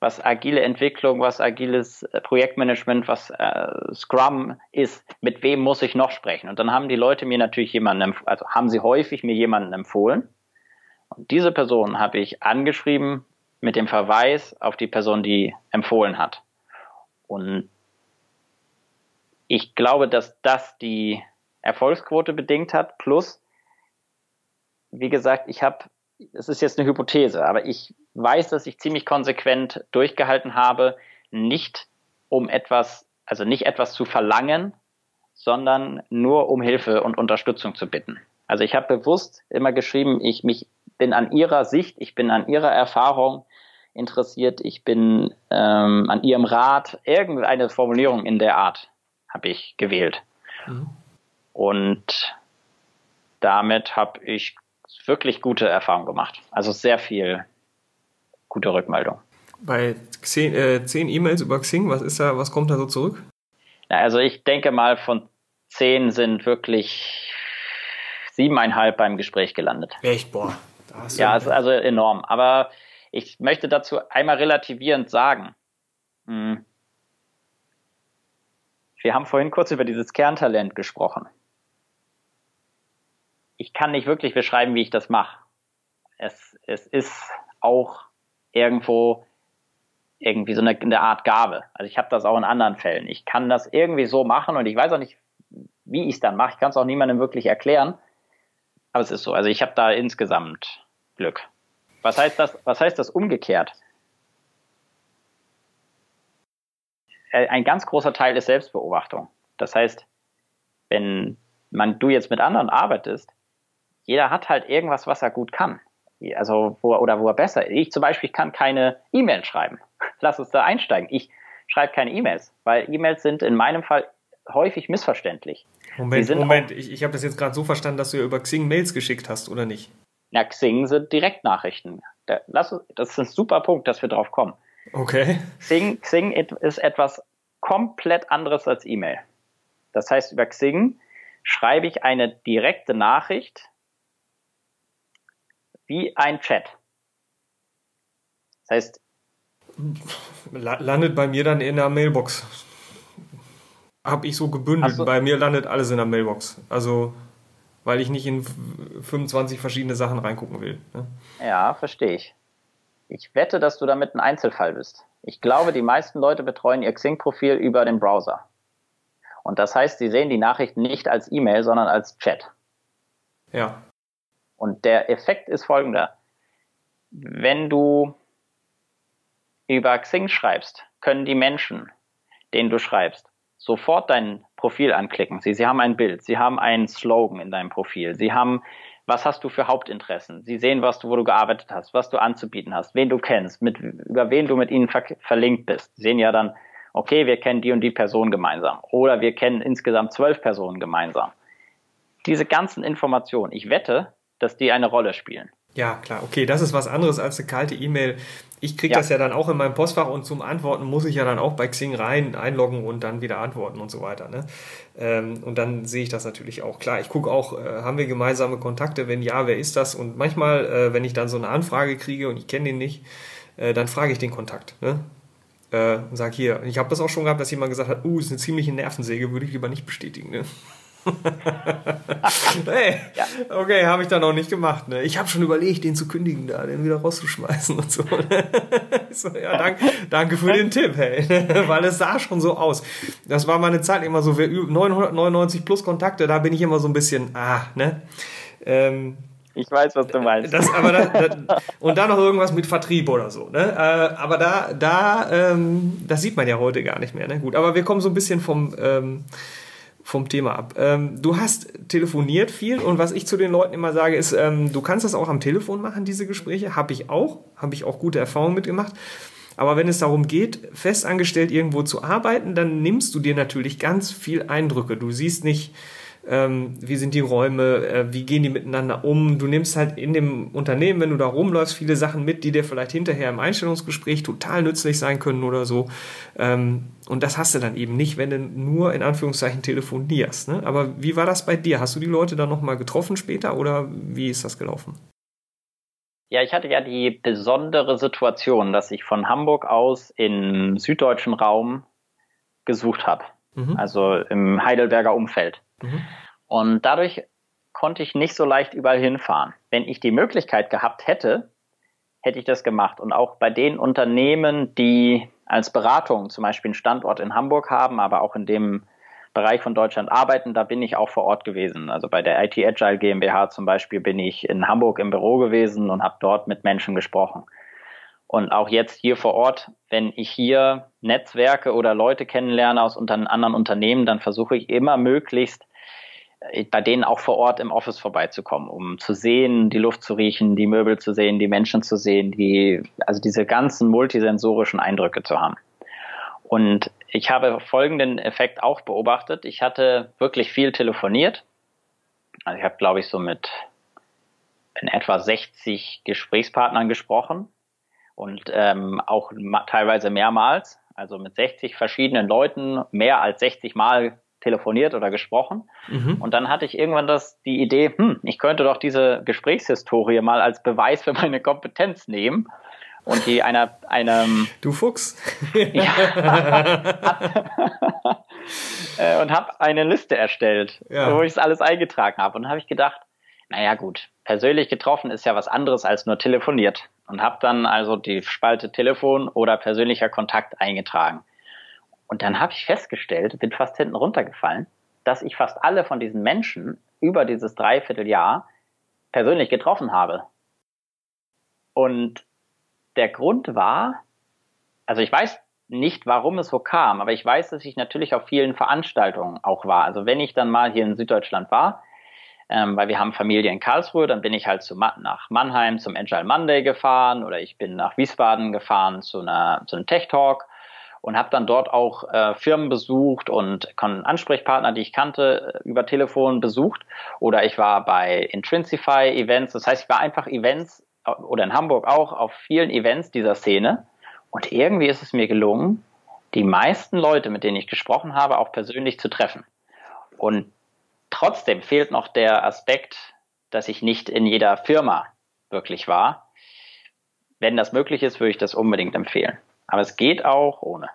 was agile Entwicklung, was agiles äh, Projektmanagement, was äh, Scrum ist, mit wem muss ich noch sprechen? Und dann haben die Leute mir natürlich jemanden, also haben sie häufig mir jemanden empfohlen. Und diese Person habe ich angeschrieben mit dem Verweis auf die Person, die empfohlen hat. Und ich glaube, dass das die Erfolgsquote bedingt hat, plus wie gesagt, ich habe, es ist jetzt eine Hypothese, aber ich weiß, dass ich ziemlich konsequent durchgehalten habe, nicht um etwas, also nicht etwas zu verlangen, sondern nur um Hilfe und Unterstützung zu bitten. Also ich habe bewusst immer geschrieben, ich mich bin an ihrer Sicht, ich bin an ihrer Erfahrung interessiert, ich bin ähm, an ihrem Rat, irgendeine Formulierung in der Art habe ich gewählt. Mhm. Und damit habe ich wirklich gute Erfahrungen gemacht. Also sehr viel gute Rückmeldung. Bei zehn, äh, zehn E-Mails über Xing, was ist da, was kommt da so zurück? Ja, also ich denke mal, von zehn sind wirklich siebeneinhalb beim Gespräch gelandet. Echt, boah. ja, also, also enorm. Aber ich möchte dazu einmal relativierend sagen. Hm, wir haben vorhin kurz über dieses Kerntalent gesprochen ich kann nicht wirklich beschreiben, wie ich das mache. Es, es ist auch irgendwo irgendwie so eine, eine Art Gabe. Also ich habe das auch in anderen Fällen. Ich kann das irgendwie so machen und ich weiß auch nicht, wie ich es dann mache. Ich kann es auch niemandem wirklich erklären. Aber es ist so. Also ich habe da insgesamt Glück. Was heißt das? Was heißt das umgekehrt? Äh, ein ganz großer Teil ist Selbstbeobachtung. Das heißt, wenn man du jetzt mit anderen arbeitest, jeder hat halt irgendwas, was er gut kann. Also, wo, oder wo er besser ist. Ich zum Beispiel kann keine E-Mails schreiben. Lass uns da einsteigen. Ich schreibe keine E-Mails, weil E-Mails sind in meinem Fall häufig missverständlich. Moment, Moment, ich, ich habe das jetzt gerade so verstanden, dass du ja über Xing Mails geschickt hast, oder nicht? Na, Xing sind Direktnachrichten. Das ist ein super Punkt, dass wir drauf kommen. Okay. Xing, Xing ist etwas komplett anderes als E-Mail. Das heißt, über Xing schreibe ich eine direkte Nachricht wie ein Chat. Das heißt. Landet bei mir dann in der Mailbox. Hab ich so gebündelt. So. Bei mir landet alles in der Mailbox. Also, weil ich nicht in 25 verschiedene Sachen reingucken will. Ne? Ja, verstehe ich. Ich wette, dass du damit ein Einzelfall bist. Ich glaube, die meisten Leute betreuen ihr Xing-Profil über den Browser. Und das heißt, sie sehen die Nachrichten nicht als E-Mail, sondern als Chat. Ja. Und der Effekt ist folgender. Wenn du über Xing schreibst, können die Menschen, denen du schreibst, sofort dein Profil anklicken. Sie, sie haben ein Bild, sie haben einen Slogan in deinem Profil, sie haben, was hast du für Hauptinteressen, sie sehen, was du, wo du gearbeitet hast, was du anzubieten hast, wen du kennst, mit, über wen du mit ihnen ver verlinkt bist. Sie sehen ja dann, okay, wir kennen die und die Person gemeinsam oder wir kennen insgesamt zwölf Personen gemeinsam. Diese ganzen Informationen, ich wette, dass die eine Rolle spielen. Ja, klar. Okay, das ist was anderes als eine kalte E-Mail. ich kriege ja. das ja dann auch in meinem Postfach und zum Antworten muss ich ja dann auch bei Xing rein einloggen und dann wieder antworten und so weiter. Ne? Ähm, und dann sehe ich das natürlich auch. Klar, ich gucke auch, äh, haben wir gemeinsame Kontakte? Wenn ja, wer ist das? Und manchmal, äh, wenn ich dann so eine Anfrage kriege und ich kenne den nicht, äh, dann frage ich den Kontakt. Ne? Äh, und sage hier, ich habe das auch schon gehabt, dass jemand gesagt hat, uh, ist eine ziemliche Nervensäge, würde ich lieber nicht bestätigen. Ne? hey, ja. okay, habe ich dann noch nicht gemacht. Ne? Ich habe schon überlegt, den zu kündigen, da, den wieder rauszuschmeißen und so. so ja, danke, danke für den Tipp, hey. Weil es sah schon so aus. Das war meine Zeit immer so, 999 plus Kontakte, da bin ich immer so ein bisschen, ah, ne? Ähm, ich weiß, was du meinst. Das, aber da, da, und dann noch irgendwas mit Vertrieb oder so. Ne? Äh, aber da, da ähm, das sieht man ja heute gar nicht mehr. Ne? Gut, aber wir kommen so ein bisschen vom, ähm, vom Thema ab. Ähm, du hast telefoniert viel und was ich zu den Leuten immer sage, ist, ähm, du kannst das auch am Telefon machen, diese Gespräche. Habe ich auch, habe ich auch gute Erfahrungen mitgemacht. Aber wenn es darum geht, festangestellt irgendwo zu arbeiten, dann nimmst du dir natürlich ganz viel Eindrücke. Du siehst nicht, ähm, wie sind die Räume, äh, wie gehen die miteinander um. Du nimmst halt in dem Unternehmen, wenn du da rumläufst, viele Sachen mit, die dir vielleicht hinterher im Einstellungsgespräch total nützlich sein können oder so. Ähm, und das hast du dann eben nicht, wenn du nur in Anführungszeichen telefonierst. Ne? Aber wie war das bei dir? Hast du die Leute dann nochmal getroffen später oder wie ist das gelaufen? Ja, ich hatte ja die besondere Situation, dass ich von Hamburg aus im süddeutschen Raum gesucht habe. Mhm. Also im Heidelberger Umfeld. Mhm. Und dadurch konnte ich nicht so leicht überall hinfahren. Wenn ich die Möglichkeit gehabt hätte, hätte ich das gemacht. Und auch bei den Unternehmen, die als Beratung zum Beispiel einen Standort in Hamburg haben, aber auch in dem Bereich von Deutschland arbeiten, da bin ich auch vor Ort gewesen. Also bei der IT Agile GmbH zum Beispiel bin ich in Hamburg im Büro gewesen und habe dort mit Menschen gesprochen. Und auch jetzt hier vor Ort, wenn ich hier Netzwerke oder Leute kennenlerne aus unter anderen Unternehmen, dann versuche ich immer möglichst bei denen auch vor Ort im Office vorbeizukommen, um zu sehen, die Luft zu riechen, die Möbel zu sehen, die Menschen zu sehen, die, also diese ganzen multisensorischen Eindrücke zu haben. Und ich habe folgenden Effekt auch beobachtet. Ich hatte wirklich viel telefoniert. Also ich habe, glaube ich, so mit in etwa 60 Gesprächspartnern gesprochen und ähm, auch teilweise mehrmals, also mit 60 verschiedenen Leuten mehr als 60 Mal telefoniert oder gesprochen. Mhm. Und dann hatte ich irgendwann das, die Idee, hm, ich könnte doch diese Gesprächshistorie mal als Beweis für meine Kompetenz nehmen und die einer einem du Fuchs ja, äh, und habe eine Liste erstellt, ja. wo ich es alles eingetragen habe und habe ich gedacht, naja gut, persönlich getroffen ist ja was anderes als nur telefoniert und habe dann also die Spalte Telefon oder persönlicher Kontakt eingetragen. Und dann habe ich festgestellt, bin fast hinten runtergefallen, dass ich fast alle von diesen Menschen über dieses Dreivierteljahr persönlich getroffen habe. Und der Grund war, also ich weiß nicht, warum es so kam, aber ich weiß, dass ich natürlich auf vielen Veranstaltungen auch war. Also wenn ich dann mal hier in Süddeutschland war, ähm, weil wir haben Familie in Karlsruhe, dann bin ich halt zu, nach Mannheim zum Agile Monday gefahren oder ich bin nach Wiesbaden gefahren zu, einer, zu einem Tech Talk und habe dann dort auch äh, Firmen besucht und Ansprechpartner, die ich kannte, äh, über Telefon besucht. Oder ich war bei Intrinsify Events. Das heißt, ich war einfach Events äh, oder in Hamburg auch auf vielen Events dieser Szene. Und irgendwie ist es mir gelungen, die meisten Leute, mit denen ich gesprochen habe, auch persönlich zu treffen. Und Trotzdem fehlt noch der Aspekt, dass ich nicht in jeder Firma wirklich war. Wenn das möglich ist, würde ich das unbedingt empfehlen. Aber es geht auch ohne.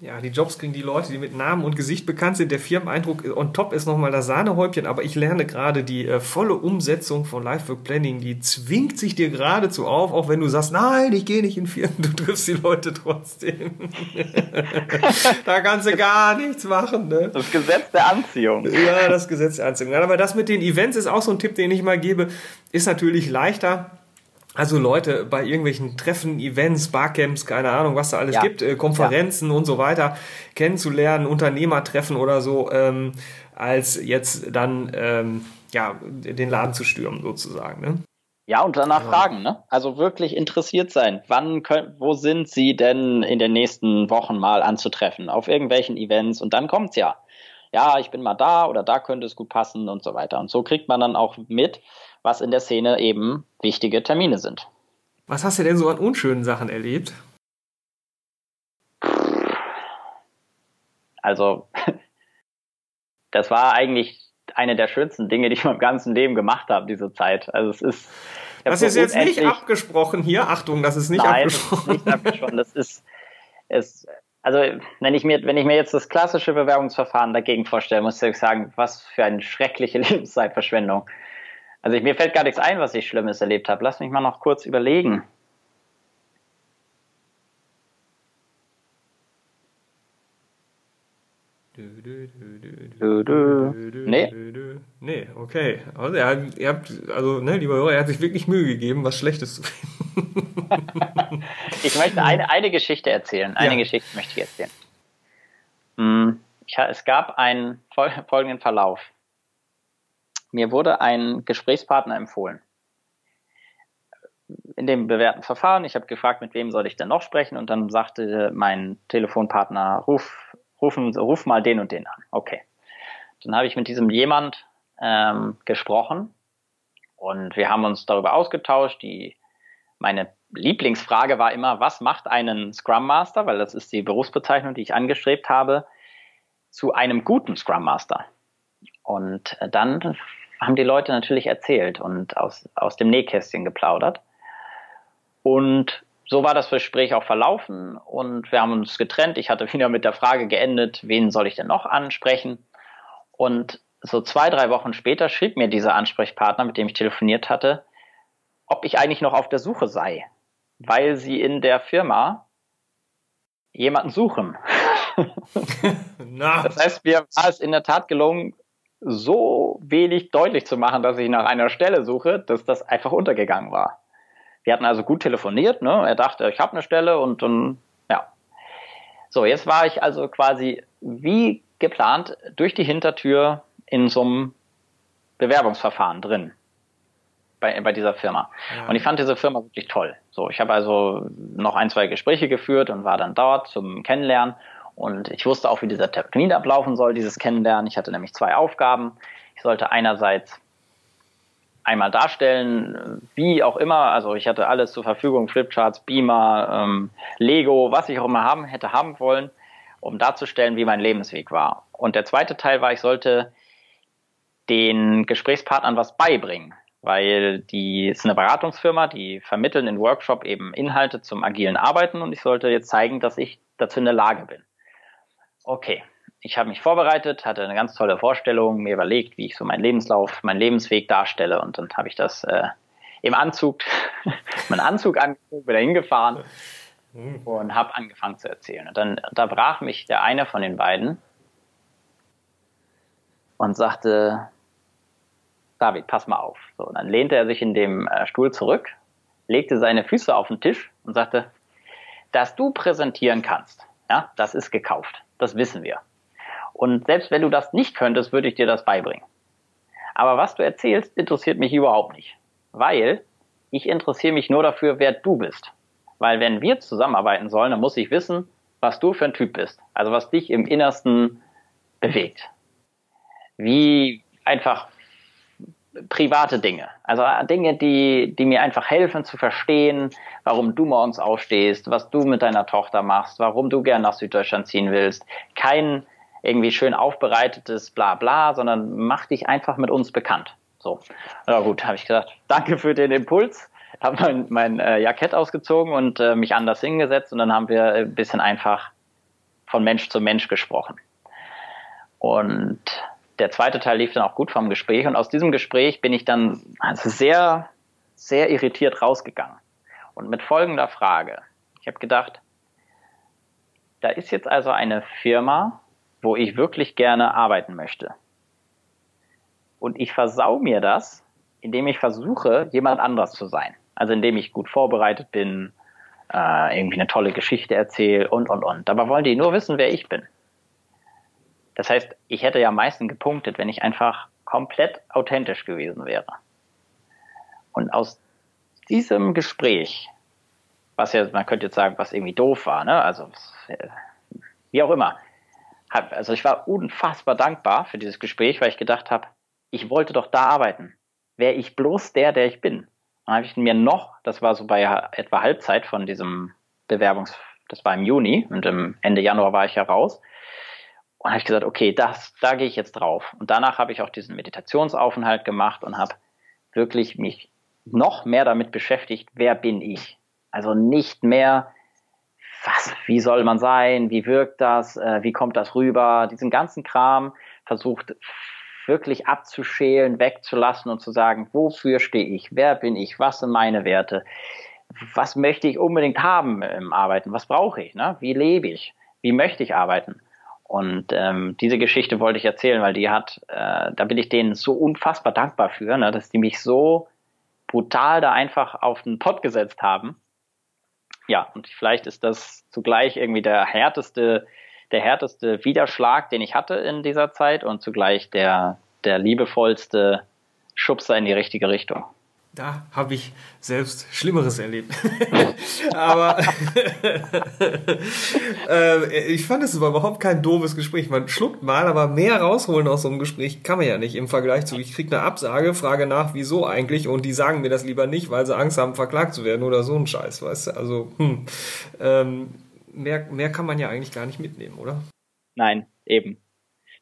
Ja, die Jobs kriegen die Leute, die mit Namen und Gesicht bekannt sind. Der Firmeneindruck on top ist nochmal das Sahnehäubchen, aber ich lerne gerade die äh, volle Umsetzung von Lifework Planning, die zwingt sich dir geradezu auf, auch wenn du sagst, nein, ich gehe nicht in Firmen, du triffst die Leute trotzdem. da kannst du gar nichts machen. Ne? Das Gesetz der Anziehung. Ja, das Gesetz der Anziehung. Aber das mit den Events ist auch so ein Tipp, den ich mal gebe, ist natürlich leichter also Leute bei irgendwelchen Treffen, Events, Barcamps, keine Ahnung, was da alles ja. gibt, äh, Konferenzen ja. und so weiter kennenzulernen, Unternehmertreffen oder so, ähm, als jetzt dann ähm, ja den Laden zu stürmen sozusagen. Ne? Ja, und danach ja. fragen, ne? Also wirklich interessiert sein. Wann können, wo sind Sie denn in den nächsten Wochen mal anzutreffen? Auf irgendwelchen Events und dann kommt's ja. Ja, ich bin mal da oder da könnte es gut passen und so weiter. Und so kriegt man dann auch mit, was in der Szene eben wichtige Termine sind. Was hast du denn so an unschönen Sachen erlebt? Also, das war eigentlich eine der schönsten Dinge, die ich in meinem ganzen Leben gemacht habe, diese Zeit. Also es ist. Das ist jetzt nicht abgesprochen hier. Achtung, das ist nicht Nein, abgesprochen. Nicht abgesprochen. Das ist, es, also wenn ich mir, wenn ich mir jetzt das klassische Bewerbungsverfahren dagegen vorstelle, muss ich sagen, was für eine schreckliche Lebenszeitverschwendung. Also ich, mir fällt gar nichts ein, was ich Schlimmes erlebt habe. Lass mich mal noch kurz überlegen. Du, du. Nee. Nee, okay. Also, er, ihr habt, also, ne, lieber Hörer, er hat sich wirklich Mühe gegeben, was Schlechtes zu finden. ich möchte eine, eine Geschichte erzählen. Eine ja. Geschichte möchte ich erzählen. Hm, es gab einen folgenden Verlauf. Mir wurde ein Gesprächspartner empfohlen. In dem bewährten Verfahren, ich habe gefragt, mit wem soll ich denn noch sprechen? Und dann sagte mein Telefonpartner, ruf rufen, ruf mal den und den an. Okay. Dann habe ich mit diesem jemand ähm, gesprochen und wir haben uns darüber ausgetauscht. Die, meine Lieblingsfrage war immer, was macht einen Scrum Master, weil das ist die Berufsbezeichnung, die ich angestrebt habe, zu einem guten Scrum Master. Und äh, dann haben die Leute natürlich erzählt und aus, aus dem Nähkästchen geplaudert. Und so war das Gespräch auch verlaufen und wir haben uns getrennt. Ich hatte wieder mit der Frage geendet, wen soll ich denn noch ansprechen? Und so zwei, drei Wochen später schrieb mir dieser Ansprechpartner, mit dem ich telefoniert hatte, ob ich eigentlich noch auf der Suche sei, weil sie in der Firma jemanden suchen. das heißt, mir war es in der Tat gelungen, so wenig deutlich zu machen, dass ich nach einer Stelle suche, dass das einfach untergegangen war. Wir hatten also gut telefoniert, ne? Er dachte, ich habe eine Stelle und dann, ja. So, jetzt war ich also quasi wie geplant durch die Hintertür in so einem Bewerbungsverfahren drin bei, bei dieser Firma. Ja. Und ich fand diese Firma wirklich toll. So, ich habe also noch ein, zwei Gespräche geführt und war dann dort zum Kennenlernen. Und ich wusste auch, wie dieser Termin ablaufen soll, dieses Kennenlernen. Ich hatte nämlich zwei Aufgaben. Ich sollte einerseits einmal darstellen, wie auch immer. Also ich hatte alles zur Verfügung, Flipcharts, Beamer, ähm, Lego, was ich auch immer haben hätte haben wollen, um darzustellen, wie mein Lebensweg war. Und der zweite Teil war, ich sollte den Gesprächspartnern was beibringen, weil die ist eine Beratungsfirma, die vermitteln in Workshop eben Inhalte zum agilen Arbeiten und ich sollte jetzt zeigen, dass ich dazu in der Lage bin. Okay, ich habe mich vorbereitet, hatte eine ganz tolle Vorstellung, mir überlegt, wie ich so meinen Lebenslauf, meinen Lebensweg darstelle und dann habe ich das äh, im Anzug, meinen Anzug angezogen, bin da hingefahren und habe angefangen zu erzählen. Und dann da brach mich der eine von den beiden und sagte, David, pass mal auf. So, und dann lehnte er sich in dem äh, Stuhl zurück, legte seine Füße auf den Tisch und sagte, dass du präsentieren kannst, ja, das ist gekauft. Das wissen wir. Und selbst wenn du das nicht könntest, würde ich dir das beibringen. Aber was du erzählst, interessiert mich überhaupt nicht. Weil ich interessiere mich nur dafür, wer du bist. Weil wenn wir zusammenarbeiten sollen, dann muss ich wissen, was du für ein Typ bist. Also was dich im Innersten bewegt. Wie einfach private Dinge. Also Dinge, die, die mir einfach helfen zu verstehen, warum du morgens aufstehst, was du mit deiner Tochter machst, warum du gern nach Süddeutschland ziehen willst. Kein irgendwie schön aufbereitetes Blabla, sondern mach dich einfach mit uns bekannt. So, na gut, habe ich gesagt, danke für den Impuls, habe mein, mein äh, Jackett ausgezogen und äh, mich anders hingesetzt und dann haben wir ein bisschen einfach von Mensch zu Mensch gesprochen. Und der zweite Teil lief dann auch gut vom Gespräch und aus diesem Gespräch bin ich dann also sehr, sehr irritiert rausgegangen. Und mit folgender Frage. Ich habe gedacht, da ist jetzt also eine Firma, wo ich wirklich gerne arbeiten möchte. Und ich versau mir das, indem ich versuche, jemand anders zu sein. Also indem ich gut vorbereitet bin, äh, irgendwie eine tolle Geschichte erzähle und, und, und. Dabei wollen die nur wissen, wer ich bin. Das heißt, ich hätte ja am meisten gepunktet, wenn ich einfach komplett authentisch gewesen wäre. Und aus diesem Gespräch, was ja, man könnte jetzt sagen, was irgendwie doof war, ne? Also, wie auch immer, also ich war unfassbar dankbar für dieses Gespräch, weil ich gedacht habe, ich wollte doch da arbeiten. Wäre ich bloß der, der ich bin. dann habe ich mir noch, das war so bei etwa Halbzeit von diesem Bewerbungs, das war im Juni und im Ende Januar war ich ja raus. Und habe ich gesagt, okay, das, da gehe ich jetzt drauf. Und danach habe ich auch diesen Meditationsaufenthalt gemacht und habe wirklich mich noch mehr damit beschäftigt, wer bin ich? Also nicht mehr, was, wie soll man sein, wie wirkt das, äh, wie kommt das rüber, diesen ganzen Kram versucht wirklich abzuschälen, wegzulassen und zu sagen, wofür stehe ich, wer bin ich, was sind meine Werte, was möchte ich unbedingt haben im Arbeiten, was brauche ich, ne? wie lebe ich, wie möchte ich arbeiten. Und ähm, diese Geschichte wollte ich erzählen, weil die hat, äh, da bin ich denen so unfassbar dankbar für, ne, dass die mich so brutal da einfach auf den Pott gesetzt haben. Ja, und vielleicht ist das zugleich irgendwie der härteste, der härteste Widerschlag, den ich hatte in dieser Zeit und zugleich der, der liebevollste Schubser in die richtige Richtung da habe ich selbst Schlimmeres erlebt. aber äh, ich fand es überhaupt kein doofes Gespräch. Man schluckt mal, aber mehr rausholen aus so einem Gespräch kann man ja nicht im Vergleich zu, ich kriege eine Absage, frage nach, wieso eigentlich und die sagen mir das lieber nicht, weil sie Angst haben, verklagt zu werden oder so ein Scheiß, weißt du? Also, hm, ähm, mehr, mehr kann man ja eigentlich gar nicht mitnehmen, oder? Nein, eben.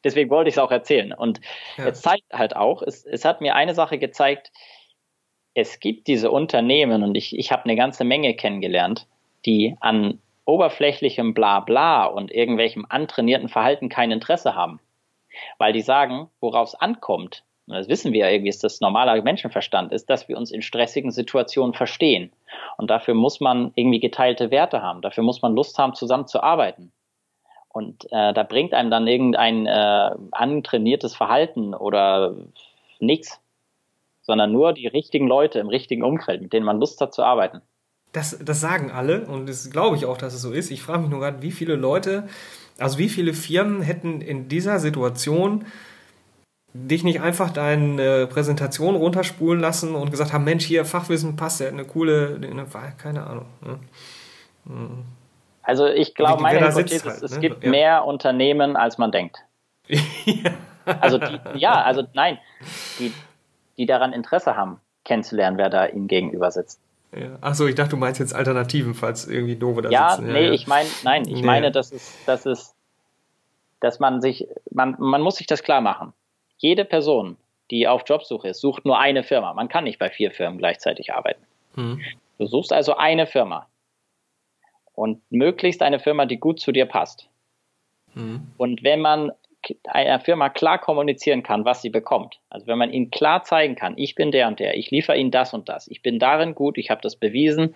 Deswegen wollte ich es auch erzählen. Und ja. es zeigt halt auch, es, es hat mir eine Sache gezeigt, es gibt diese Unternehmen und ich, ich habe eine ganze Menge kennengelernt, die an oberflächlichem Blabla und irgendwelchem antrainierten Verhalten kein Interesse haben. Weil die sagen, worauf es ankommt, und das wissen wir ja irgendwie, ist das normaler Menschenverstand, ist, dass wir uns in stressigen Situationen verstehen. Und dafür muss man irgendwie geteilte Werte haben. Dafür muss man Lust haben, zusammenzuarbeiten. Und äh, da bringt einem dann irgendein äh, antrainiertes Verhalten oder nichts sondern nur die richtigen Leute im richtigen Umfeld, mit denen man Lust hat zu arbeiten. Das, das sagen alle und das glaube ich auch, dass es so ist. Ich frage mich nur gerade, wie viele Leute, also wie viele Firmen hätten in dieser Situation dich nicht einfach deine Präsentation runterspulen lassen und gesagt haben, Mensch, hier Fachwissen passt, der hat eine coole, eine, keine Ahnung. Ne? Hm. Also ich glaube, meine Hypothese ist, halt, es ne? gibt ja. mehr Unternehmen, als man denkt. ja. Also die, ja, also nein, die, die daran Interesse haben, kennenzulernen, wer da ihnen gegenüber sitzt. Ja. Achso, ich dachte, du meinst jetzt Alternativen, falls irgendwie doofe da ja, sitzen. Ja, nee, ja. ich meine, nein, ich nee. meine, das ist, das ist, dass man sich, man, man muss sich das klar machen. Jede Person, die auf Jobsuche ist, sucht nur eine Firma. Man kann nicht bei vier Firmen gleichzeitig arbeiten. Hm. Du suchst also eine Firma. Und möglichst eine Firma, die gut zu dir passt. Hm. Und wenn man einer Firma klar kommunizieren kann, was sie bekommt. Also wenn man ihnen klar zeigen kann, ich bin der und der, ich liefere ihnen das und das, ich bin darin gut, ich habe das bewiesen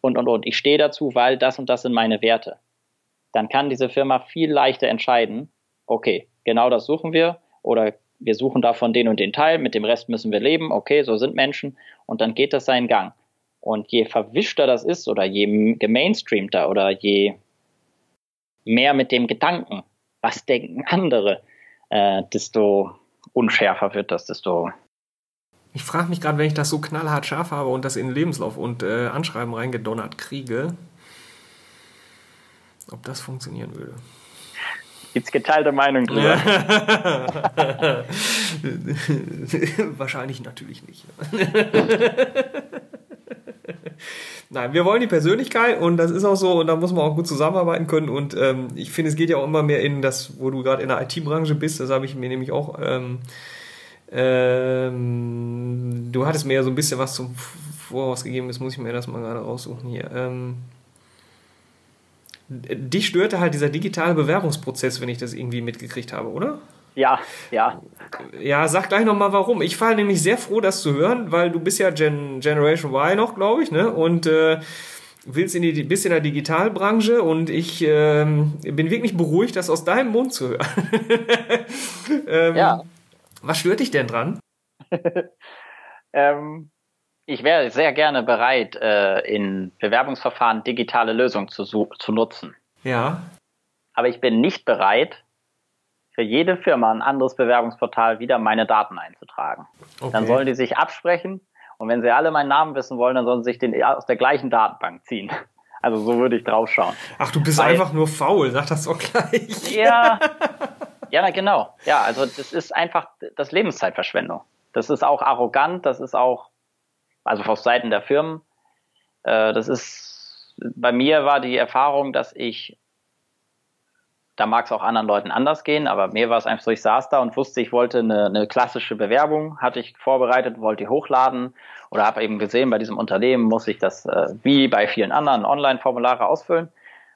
und und und, ich stehe dazu, weil das und das sind meine Werte. Dann kann diese Firma viel leichter entscheiden, okay, genau das suchen wir oder wir suchen davon den und den Teil, mit dem Rest müssen wir leben, okay, so sind Menschen und dann geht das seinen Gang. Und je verwischter das ist oder je gemainstreamter oder je mehr mit dem Gedanken was denken andere, äh, desto unschärfer wird das, desto. Ich frage mich gerade, wenn ich das so knallhart scharf habe und das in Lebenslauf und äh, Anschreiben reingedonnert kriege, ob das funktionieren würde. Gibt's geteilte Meinung drüber? Wahrscheinlich natürlich nicht. Nein, wir wollen die Persönlichkeit und das ist auch so und da muss man auch gut zusammenarbeiten können und ähm, ich finde, es geht ja auch immer mehr in das, wo du gerade in der IT-Branche bist, das habe ich mir nämlich auch, ähm, ähm, du hattest mir ja so ein bisschen was zum Voraus gegeben, jetzt muss ich mir das mal gerade raussuchen hier. Ähm, dich störte halt dieser digitale Bewerbungsprozess, wenn ich das irgendwie mitgekriegt habe, oder? Ja, ja. Ja, sag gleich nochmal warum. Ich war nämlich sehr froh, das zu hören, weil du bist ja Gen Generation Y noch, glaube ich, ne? Und äh, willst in die bist in der Digitalbranche und ich ähm, bin wirklich beruhigt, das aus deinem Mund zu hören. ähm, ja. Was stört dich denn dran? ähm, ich wäre sehr gerne bereit, äh, in Bewerbungsverfahren digitale Lösungen zu, zu nutzen. Ja. Aber ich bin nicht bereit, für jede Firma ein anderes Bewerbungsportal wieder meine Daten einzutragen. Okay. Dann sollen die sich absprechen und wenn sie alle meinen Namen wissen wollen, dann sollen sie sich den aus der gleichen Datenbank ziehen. Also so würde ich drauf schauen. Ach, du bist Weil, einfach nur faul, sag das doch gleich. Ja, ja, genau. Ja, also das ist einfach das Lebenszeitverschwendung. Das ist auch arrogant, das ist auch also auf Seiten der Firmen. Äh, das ist, bei mir war die Erfahrung, dass ich, da mag es auch anderen Leuten anders gehen, aber mir war es einfach so, ich saß da und wusste, ich wollte eine, eine klassische Bewerbung, hatte ich vorbereitet, wollte die hochladen oder habe eben gesehen, bei diesem Unternehmen muss ich das äh, wie bei vielen anderen Online-Formulare ausfüllen.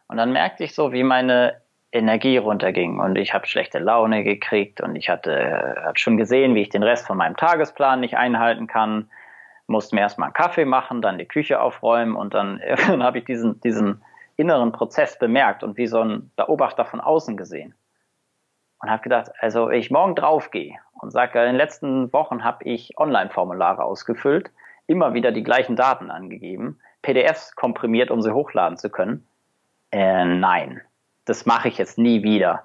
Und dann merkte ich so, wie meine Energie runterging und ich habe schlechte Laune gekriegt und ich hatte, hatte schon gesehen, wie ich den Rest von meinem Tagesplan nicht einhalten kann, musste mir erstmal einen Kaffee machen, dann die Küche aufräumen und dann, dann habe ich diesen, diesen inneren Prozess bemerkt und wie so ein Beobachter von außen gesehen. Und habe gedacht, also wenn ich morgen draufgehe und sage, in den letzten Wochen habe ich Online-Formulare ausgefüllt, immer wieder die gleichen Daten angegeben, PDFs komprimiert, um sie hochladen zu können. Äh, nein, das mache ich jetzt nie wieder.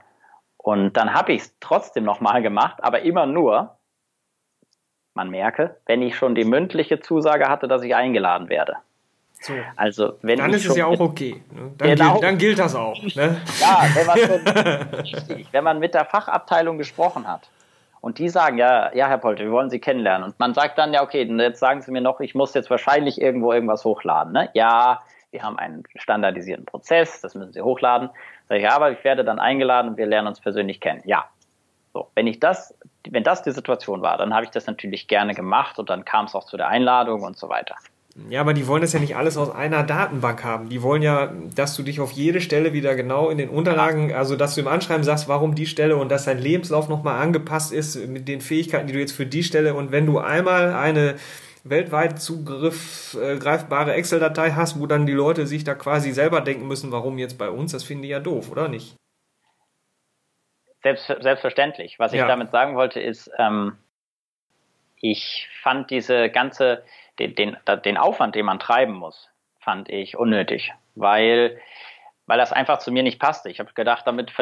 Und dann habe ich es trotzdem nochmal gemacht, aber immer nur, man merke, wenn ich schon die mündliche Zusage hatte, dass ich eingeladen werde. So. Also, wenn dann ist es ja auch okay. Ne? Dann, Genau. gilt, dann gilt das auch. Ne? Ja, wenn man, richtig, wenn man mit der Fachabteilung gesprochen hat und die sagen, ja, ja, Herr Polte, wir wollen Sie kennenlernen. Und man sagt dann, ja, okay, jetzt sagen Sie mir noch, ich muss jetzt wahrscheinlich irgendwo irgendwas hochladen. Ne? Ja, wir haben einen standardisierten Prozess, das müssen Sie hochladen. Sag ich, ja, aber ich werde dann eingeladen und wir lernen uns persönlich kennen. Ja. So, wenn ich das, wenn das die Situation war, dann habe ich das natürlich gerne gemacht und dann kam es auch zu der Einladung und so weiter. Ja, aber die wollen das ja nicht alles aus einer Datenbank haben. Die wollen ja, dass du dich auf jede Stelle wieder genau in den Unterlagen, also dass du im Anschreiben sagst, warum die Stelle und dass dein Lebenslauf nochmal angepasst ist mit den Fähigkeiten, die du jetzt für die Stelle und wenn du einmal eine weltweit zugreifbare Excel-Datei hast, wo dann die Leute sich da quasi selber denken müssen, warum jetzt bei uns, das finde ich ja doof, oder nicht? Selbst, selbstverständlich. Was ich Ja. damit sagen wollte, ist, ähm, ich fand diese ganze, den, den, den Aufwand, den man treiben muss, fand ich unnötig, weil, weil das einfach zu mir nicht passte. Ich habe gedacht, damit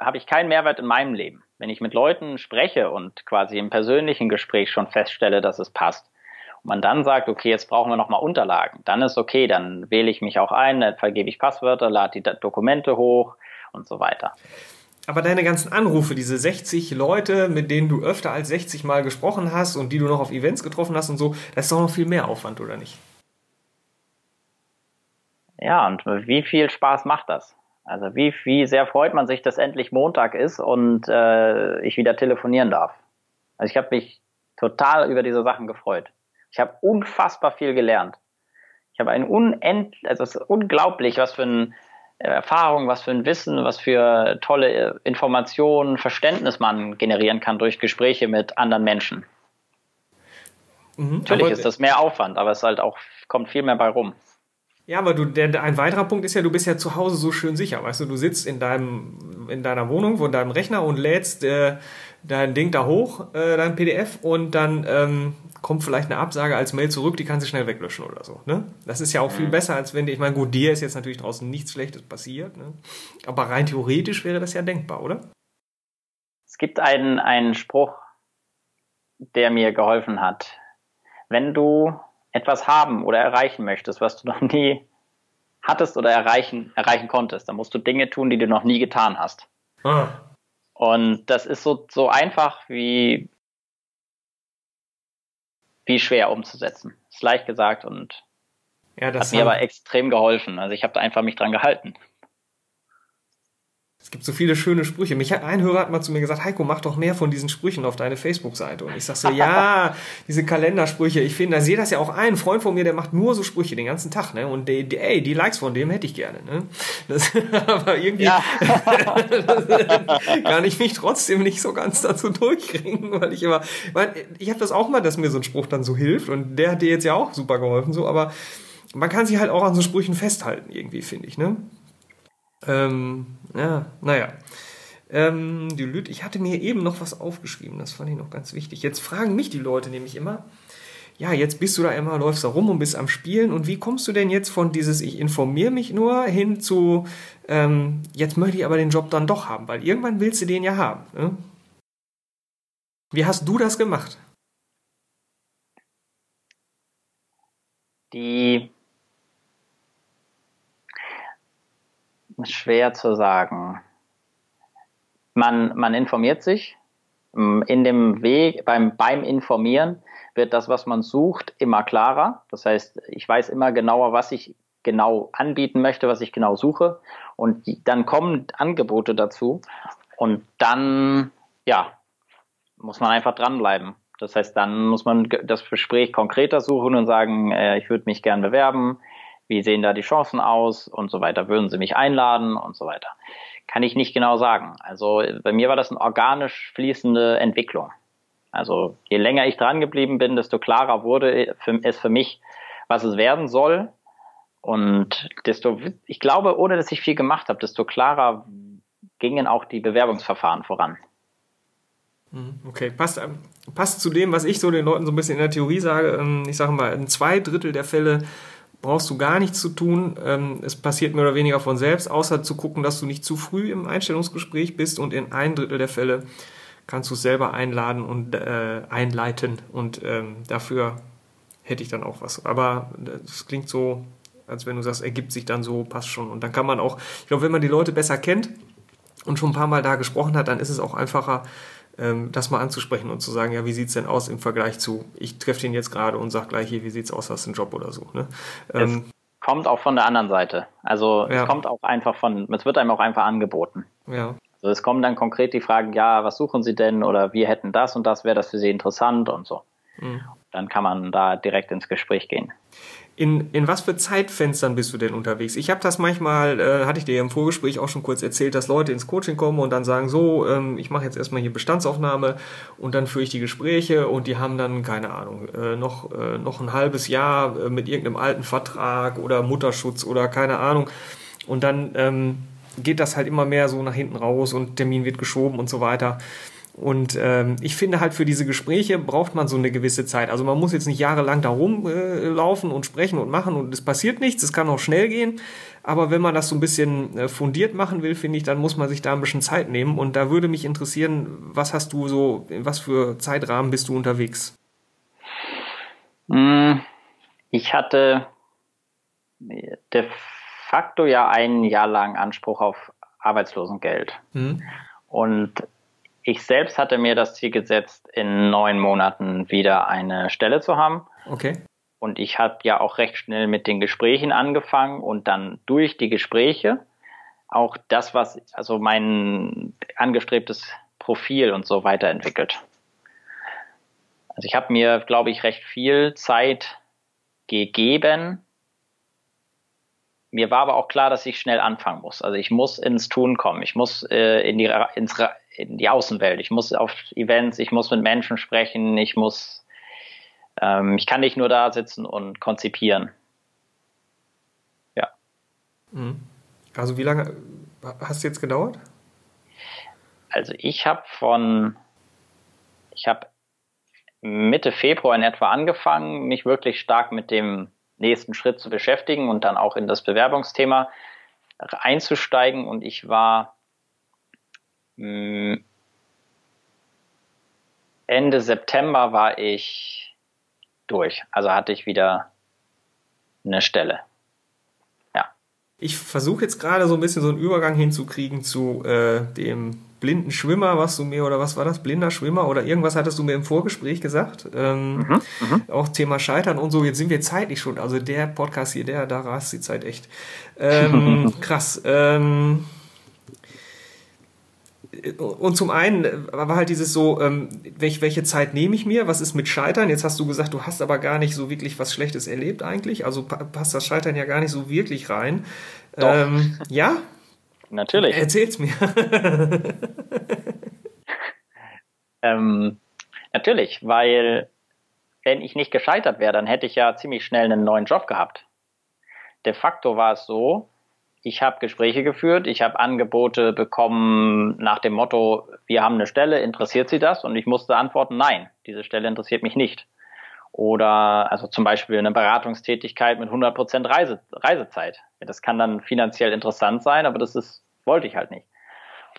habe ich keinen Mehrwert in meinem Leben. Wenn ich mit Leuten spreche und quasi im persönlichen Gespräch schon feststelle, dass es passt, und man dann sagt, okay, jetzt brauchen wir nochmal Unterlagen, dann ist okay, dann wähle ich mich auch ein, dann vergebe ich Passwörter, lade die Dokumente hoch und so weiter. Aber deine ganzen Anrufe, diese 60 Leute, mit denen du öfter als 60 Mal gesprochen hast und die du noch auf Events getroffen hast und so, das ist doch noch viel mehr Aufwand, oder nicht? Ja, und wie viel Spaß macht das? Also wie, wie sehr freut man sich, dass endlich Montag ist und äh, ich wieder telefonieren darf. Also ich habe mich total über diese Sachen gefreut. Ich habe unfassbar viel gelernt. Ich habe ein unend, also es ist unglaublich, was für eine Erfahrung, was für ein Wissen, was für tolle äh, Informationen, Verständnis man generieren kann durch Gespräche mit anderen Menschen. Mhm, Natürlich ist das mehr Aufwand, aber es halt auch kommt viel mehr bei rum. Ja, aber du, der, der, ein weiterer Punkt ist ja, du bist ja zu Hause so schön sicher. Weißt du, du sitzt in deinem, in deiner Wohnung, vor deinem Rechner und lädst äh, dein Ding da hoch, äh, dein PDF, und dann ähm, kommt vielleicht eine Absage als Mail zurück, die kannst du schnell weglöschen oder so. Ne? Das ist ja auch viel besser, als wenn dir, ich meine, gut, dir ist jetzt natürlich draußen nichts Schlechtes passiert, ne? aber rein theoretisch wäre das ja denkbar, oder? Es gibt einen, einen Spruch, der mir geholfen hat. Wenn du etwas haben oder erreichen möchtest, was du noch nie hattest oder erreichen, erreichen konntest, dann musst du Dinge tun, die du noch nie getan hast. Ah. Und das ist so, so einfach wie, wie schwer umzusetzen. Ist leicht gesagt und Ja, das hat mir aber extrem geholfen. Also ich habe da einfach mich dran gehalten. Es gibt so viele schöne Sprüche. Mich hat ein Hörer hat mal zu mir gesagt, Heiko, mach doch mehr von diesen Sprüchen auf deine Facebook-Seite. Und ich sag so, ja, diese Kalendersprüche, ich finde, da sehe das ja auch ein. Ein Freund von mir, der macht nur so Sprüche den ganzen Tag, ne? Und die, die, ey, die Likes von dem hätte ich gerne, ne? Das, aber irgendwie Ja. kann ich mich trotzdem nicht so ganz dazu durchkriegen, weil ich immer, mein, ich habe das auch mal, dass mir so ein Spruch dann so hilft und der hat dir jetzt ja auch super geholfen, so, aber man kann sich halt auch an so Sprüchen festhalten, irgendwie, finde ich, ne? Ähm, ja, naja. Ähm, die Lüt, ich hatte mir eben noch was aufgeschrieben, das fand ich noch ganz wichtig. Jetzt fragen mich die Leute nämlich immer, ja, jetzt bist du da immer, läufst da rum und bist am Spielen und wie kommst du denn jetzt von dieses, ich informiere mich nur, hin zu, ähm, jetzt möchte ich aber den Job dann doch haben, weil irgendwann willst du den ja haben. Ne? Wie hast du das gemacht? Die schwer zu sagen. Man, man informiert sich. Mm, In dem Weg, beim, beim Informieren wird das, was man sucht, immer klarer. Das heißt, ich weiß immer genauer, was ich genau anbieten möchte, was ich genau suche. Und dann kommen Angebote dazu. Und dann, ja, muss man einfach dranbleiben. Das heißt, dann muss man das Gespräch konkreter suchen und sagen, äh, ich würde mich gern bewerben. Wie sehen da die Chancen aus und so weiter? Würden Sie mich einladen und so weiter? Kann ich nicht genau sagen. Also bei mir war das eine organisch fließende Entwicklung. Also je länger ich dran geblieben bin, desto klarer wurde es für mich, was es werden soll. Und desto, ich glaube, ohne dass ich viel gemacht habe, desto klarer gingen auch die Bewerbungsverfahren voran. Mhm, okay, passt, ähm, passt zu dem, was ich so den Leuten so ein bisschen in der Theorie sage. Ähm, ich sage mal, in zwei Drittel der Fälle brauchst du gar nichts zu tun. Ähm, es passiert mehr oder weniger von selbst, außer zu gucken, dass du nicht zu früh im Einstellungsgespräch bist und in ein Drittel der Fälle kannst du es selber einladen und äh, einleiten und ähm, dafür hätte ich dann auch was. Aber das klingt so, als wenn du sagst, ergibt sich dann so, passt schon. Und dann kann man auch, ich glaube, wenn man die Leute besser kennt und schon ein paar Mal da gesprochen hat, dann ist es auch einfacher, das mal anzusprechen und zu sagen, ja, wie sieht es denn aus im Vergleich zu, ich treffe den jetzt gerade und sage gleich hier, wie sieht es aus, hast du einen Job oder so. Ne? Ähm, es kommt auch von der anderen Seite. Also ja. es kommt auch einfach von, es wird einem auch einfach angeboten. Ja. Also es kommen dann konkret die Fragen, ja, was suchen Sie denn oder wir hätten das und das, wäre das für Sie interessant und so. Mhm. Dann kann man da direkt ins Gespräch gehen. In, in was für Zeitfenstern bist du denn unterwegs? Ich habe das manchmal, äh, hatte ich dir im Vorgespräch auch schon kurz erzählt, dass Leute ins Coaching kommen und dann sagen, so, ähm, ich mache jetzt erstmal hier Bestandsaufnahme und dann führe ich die Gespräche und die haben dann, keine Ahnung, äh, noch, äh, noch ein halbes Jahr äh, mit irgendeinem alten Vertrag oder Mutterschutz oder keine Ahnung. Und dann ähm, geht das halt immer mehr so nach hinten raus und Termin wird geschoben und so weiter. Und ähm, ich finde halt für diese Gespräche braucht man so eine gewisse Zeit. Also man muss jetzt nicht jahrelang da rumlaufen äh, und sprechen und machen und es passiert nichts. Es kann auch schnell gehen. Aber wenn man das so ein bisschen äh, fundiert machen will, finde ich, dann muss man sich da ein bisschen Zeit nehmen. Und da würde mich interessieren, was hast du so, in was für Zeitrahmen bist du unterwegs? Hm, ich hatte de facto ja ein Jahr lang Anspruch auf Arbeitslosengeld. Hm. Und ich selbst hatte mir das Ziel gesetzt, in neun Monaten wieder eine Stelle zu haben. Okay. Und ich habe ja auch recht schnell mit den Gesprächen angefangen und dann durch die Gespräche auch das, was, also mein angestrebtes Profil und so weiterentwickelt. Also ich habe mir, glaube ich, recht viel Zeit gegeben. Mir war aber auch klar, dass ich schnell anfangen muss. Also ich muss ins Tun kommen. Ich muss äh, in die, ins, in die Außenwelt. Ich muss auf Events, ich muss mit Menschen sprechen, ich muss, ähm, ich kann nicht nur da sitzen und konzipieren. Ja. Mhm. Also wie lange hast du jetzt gedauert? Also ich habe von, ich habe Mitte Februar in etwa angefangen, mich wirklich stark mit dem nächsten Schritt zu beschäftigen und dann auch in das Bewerbungsthema einzusteigen. Und ich war. Ende September war ich durch. Also hatte ich wieder eine Stelle. Ja. Ich versuche jetzt gerade so ein bisschen so einen Übergang hinzukriegen zu äh, dem blinden Schwimmer, was du mir, oder was war das? Blinder Schwimmer oder irgendwas hattest du mir im Vorgespräch gesagt. Ähm, mhm, mhm. auch Thema Scheitern und so. Jetzt sind wir zeitlich schon. Also der Podcast hier, der, da rast die Zeit echt. Ähm, krass. Ähm, und zum einen war halt dieses so, ähm, welch, welche Zeit nehme ich mir? Was ist mit Scheitern? Jetzt hast du gesagt, du hast aber gar nicht so wirklich was Schlechtes erlebt eigentlich. Also passt das Scheitern ja gar nicht so wirklich rein. Doch. Ähm, ja? Natürlich. Erzähl's mir. ähm, natürlich, weil wenn ich nicht gescheitert wäre, dann hätte ich ja ziemlich schnell einen neuen Job gehabt. De facto war es so, ich habe Gespräche geführt, ich habe Angebote bekommen nach dem Motto, wir haben eine Stelle, interessiert Sie das? Und ich musste antworten, nein, diese Stelle interessiert mich nicht. Oder also zum Beispiel eine Beratungstätigkeit mit 100% Reise, Reisezeit. Das kann dann finanziell interessant sein, aber das ist, wollte ich halt nicht.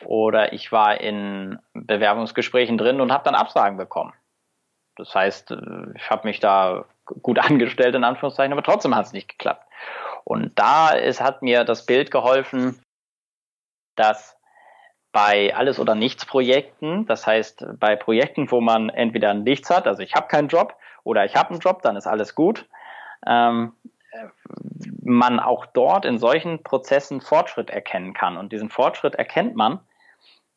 Oder ich war in Bewerbungsgesprächen drin und habe dann Absagen bekommen. Das heißt, ich habe mich da gut angestellt, in Anführungszeichen, aber trotzdem hat es nicht geklappt. Und da ist, hat mir das Bild geholfen, dass bei Alles- oder Nichts-Projekten, das heißt bei Projekten, wo man entweder nichts hat, also ich habe keinen Job, oder ich habe einen Job, dann ist alles gut. Ähm, man auch dort in solchen Prozessen Fortschritt erkennen kann. Und diesen Fortschritt erkennt man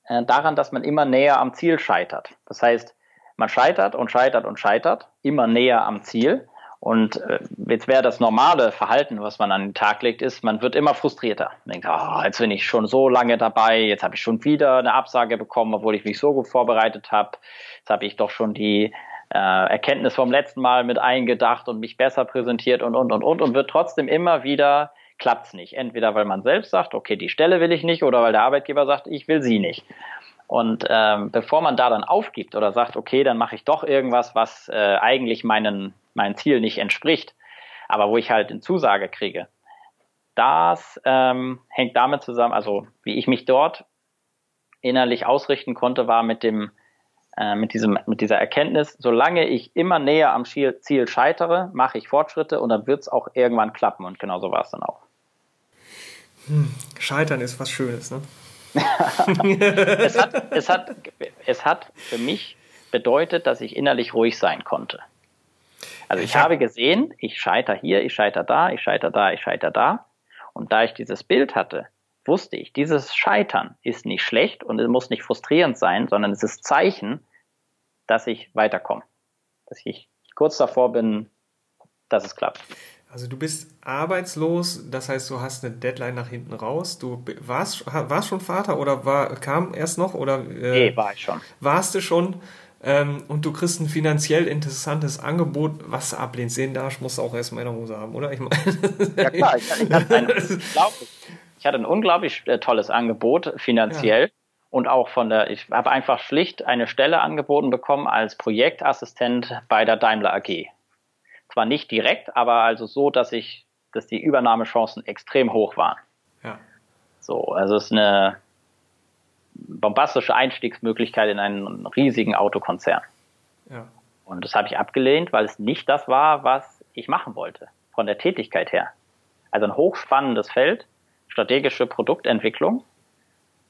äh, daran, dass man immer näher am Ziel scheitert. Das heißt, man scheitert und scheitert und scheitert, immer näher am Ziel. Und äh, jetzt wäre das normale Verhalten, was man an den Tag legt, ist, man wird immer frustrierter. Man denkt, oh, jetzt bin ich schon so lange dabei, jetzt habe ich schon wieder eine Absage bekommen, obwohl ich mich so gut vorbereitet habe. Jetzt habe ich doch schon die äh, Erkenntnis vom letzten Mal mit eingedacht und mich besser präsentiert und, und, und, und, und wird trotzdem immer wieder klappt's nicht. Entweder weil man selbst sagt, okay, die Stelle will ich nicht, oder weil der Arbeitgeber sagt, ich will sie nicht. Und ähm, bevor man da dann aufgibt oder sagt, okay, dann mache ich doch irgendwas, was äh, eigentlich meinen mein Ziel nicht entspricht, aber wo ich halt eine Zusage kriege. Das ähm, hängt damit zusammen, also wie ich mich dort innerlich ausrichten konnte, war mit dem äh, mit diesem mit dieser Erkenntnis, solange ich immer näher am Ziel, scheitere, mache ich Fortschritte und dann wird es auch irgendwann klappen und genau so war es dann auch. Hm, Scheitern ist was Schönes, ne? es, hat, es, hat, es hat für mich bedeutet, dass ich innerlich ruhig sein konnte. Also ich habe gesehen, ich scheiter hier, ich scheiter da, ich scheiter da, ich scheiter da. Und da ich dieses Bild hatte, wusste ich, dieses Scheitern ist nicht schlecht und es muss nicht frustrierend sein, sondern es ist Zeichen, dass ich weiterkomme. Dass ich kurz davor bin, dass es klappt. Also du bist arbeitslos, das heißt, du hast eine Deadline nach hinten raus. Du warst, warst schon Vater oder war, kam erst noch? Oder, äh, nee, war ich schon. Warst du schon? ähm, und du kriegst ein finanziell interessantes Angebot, was du ablehnst. Den Darsch musst du auch erstmal in der Hose haben, oder? Ich meine, ja klar, ich, ich, hatte ein ich, hatte ein unglaublich äh, tolles Angebot finanziell. Ja. Und auch von der, ich habe einfach schlicht eine Stelle angeboten bekommen als Projektassistent bei der Daimler AG. Zwar nicht direkt, aber also so, dass ich, dass die Übernahmechancen extrem hoch waren. Ja. So, also es ist eine, bombastische Einstiegsmöglichkeit in einen riesigen Autokonzern. Ja. Und das habe ich abgelehnt, weil es nicht das war, was ich machen wollte, von der Tätigkeit her. Also ein hochspannendes Feld, strategische Produktentwicklung.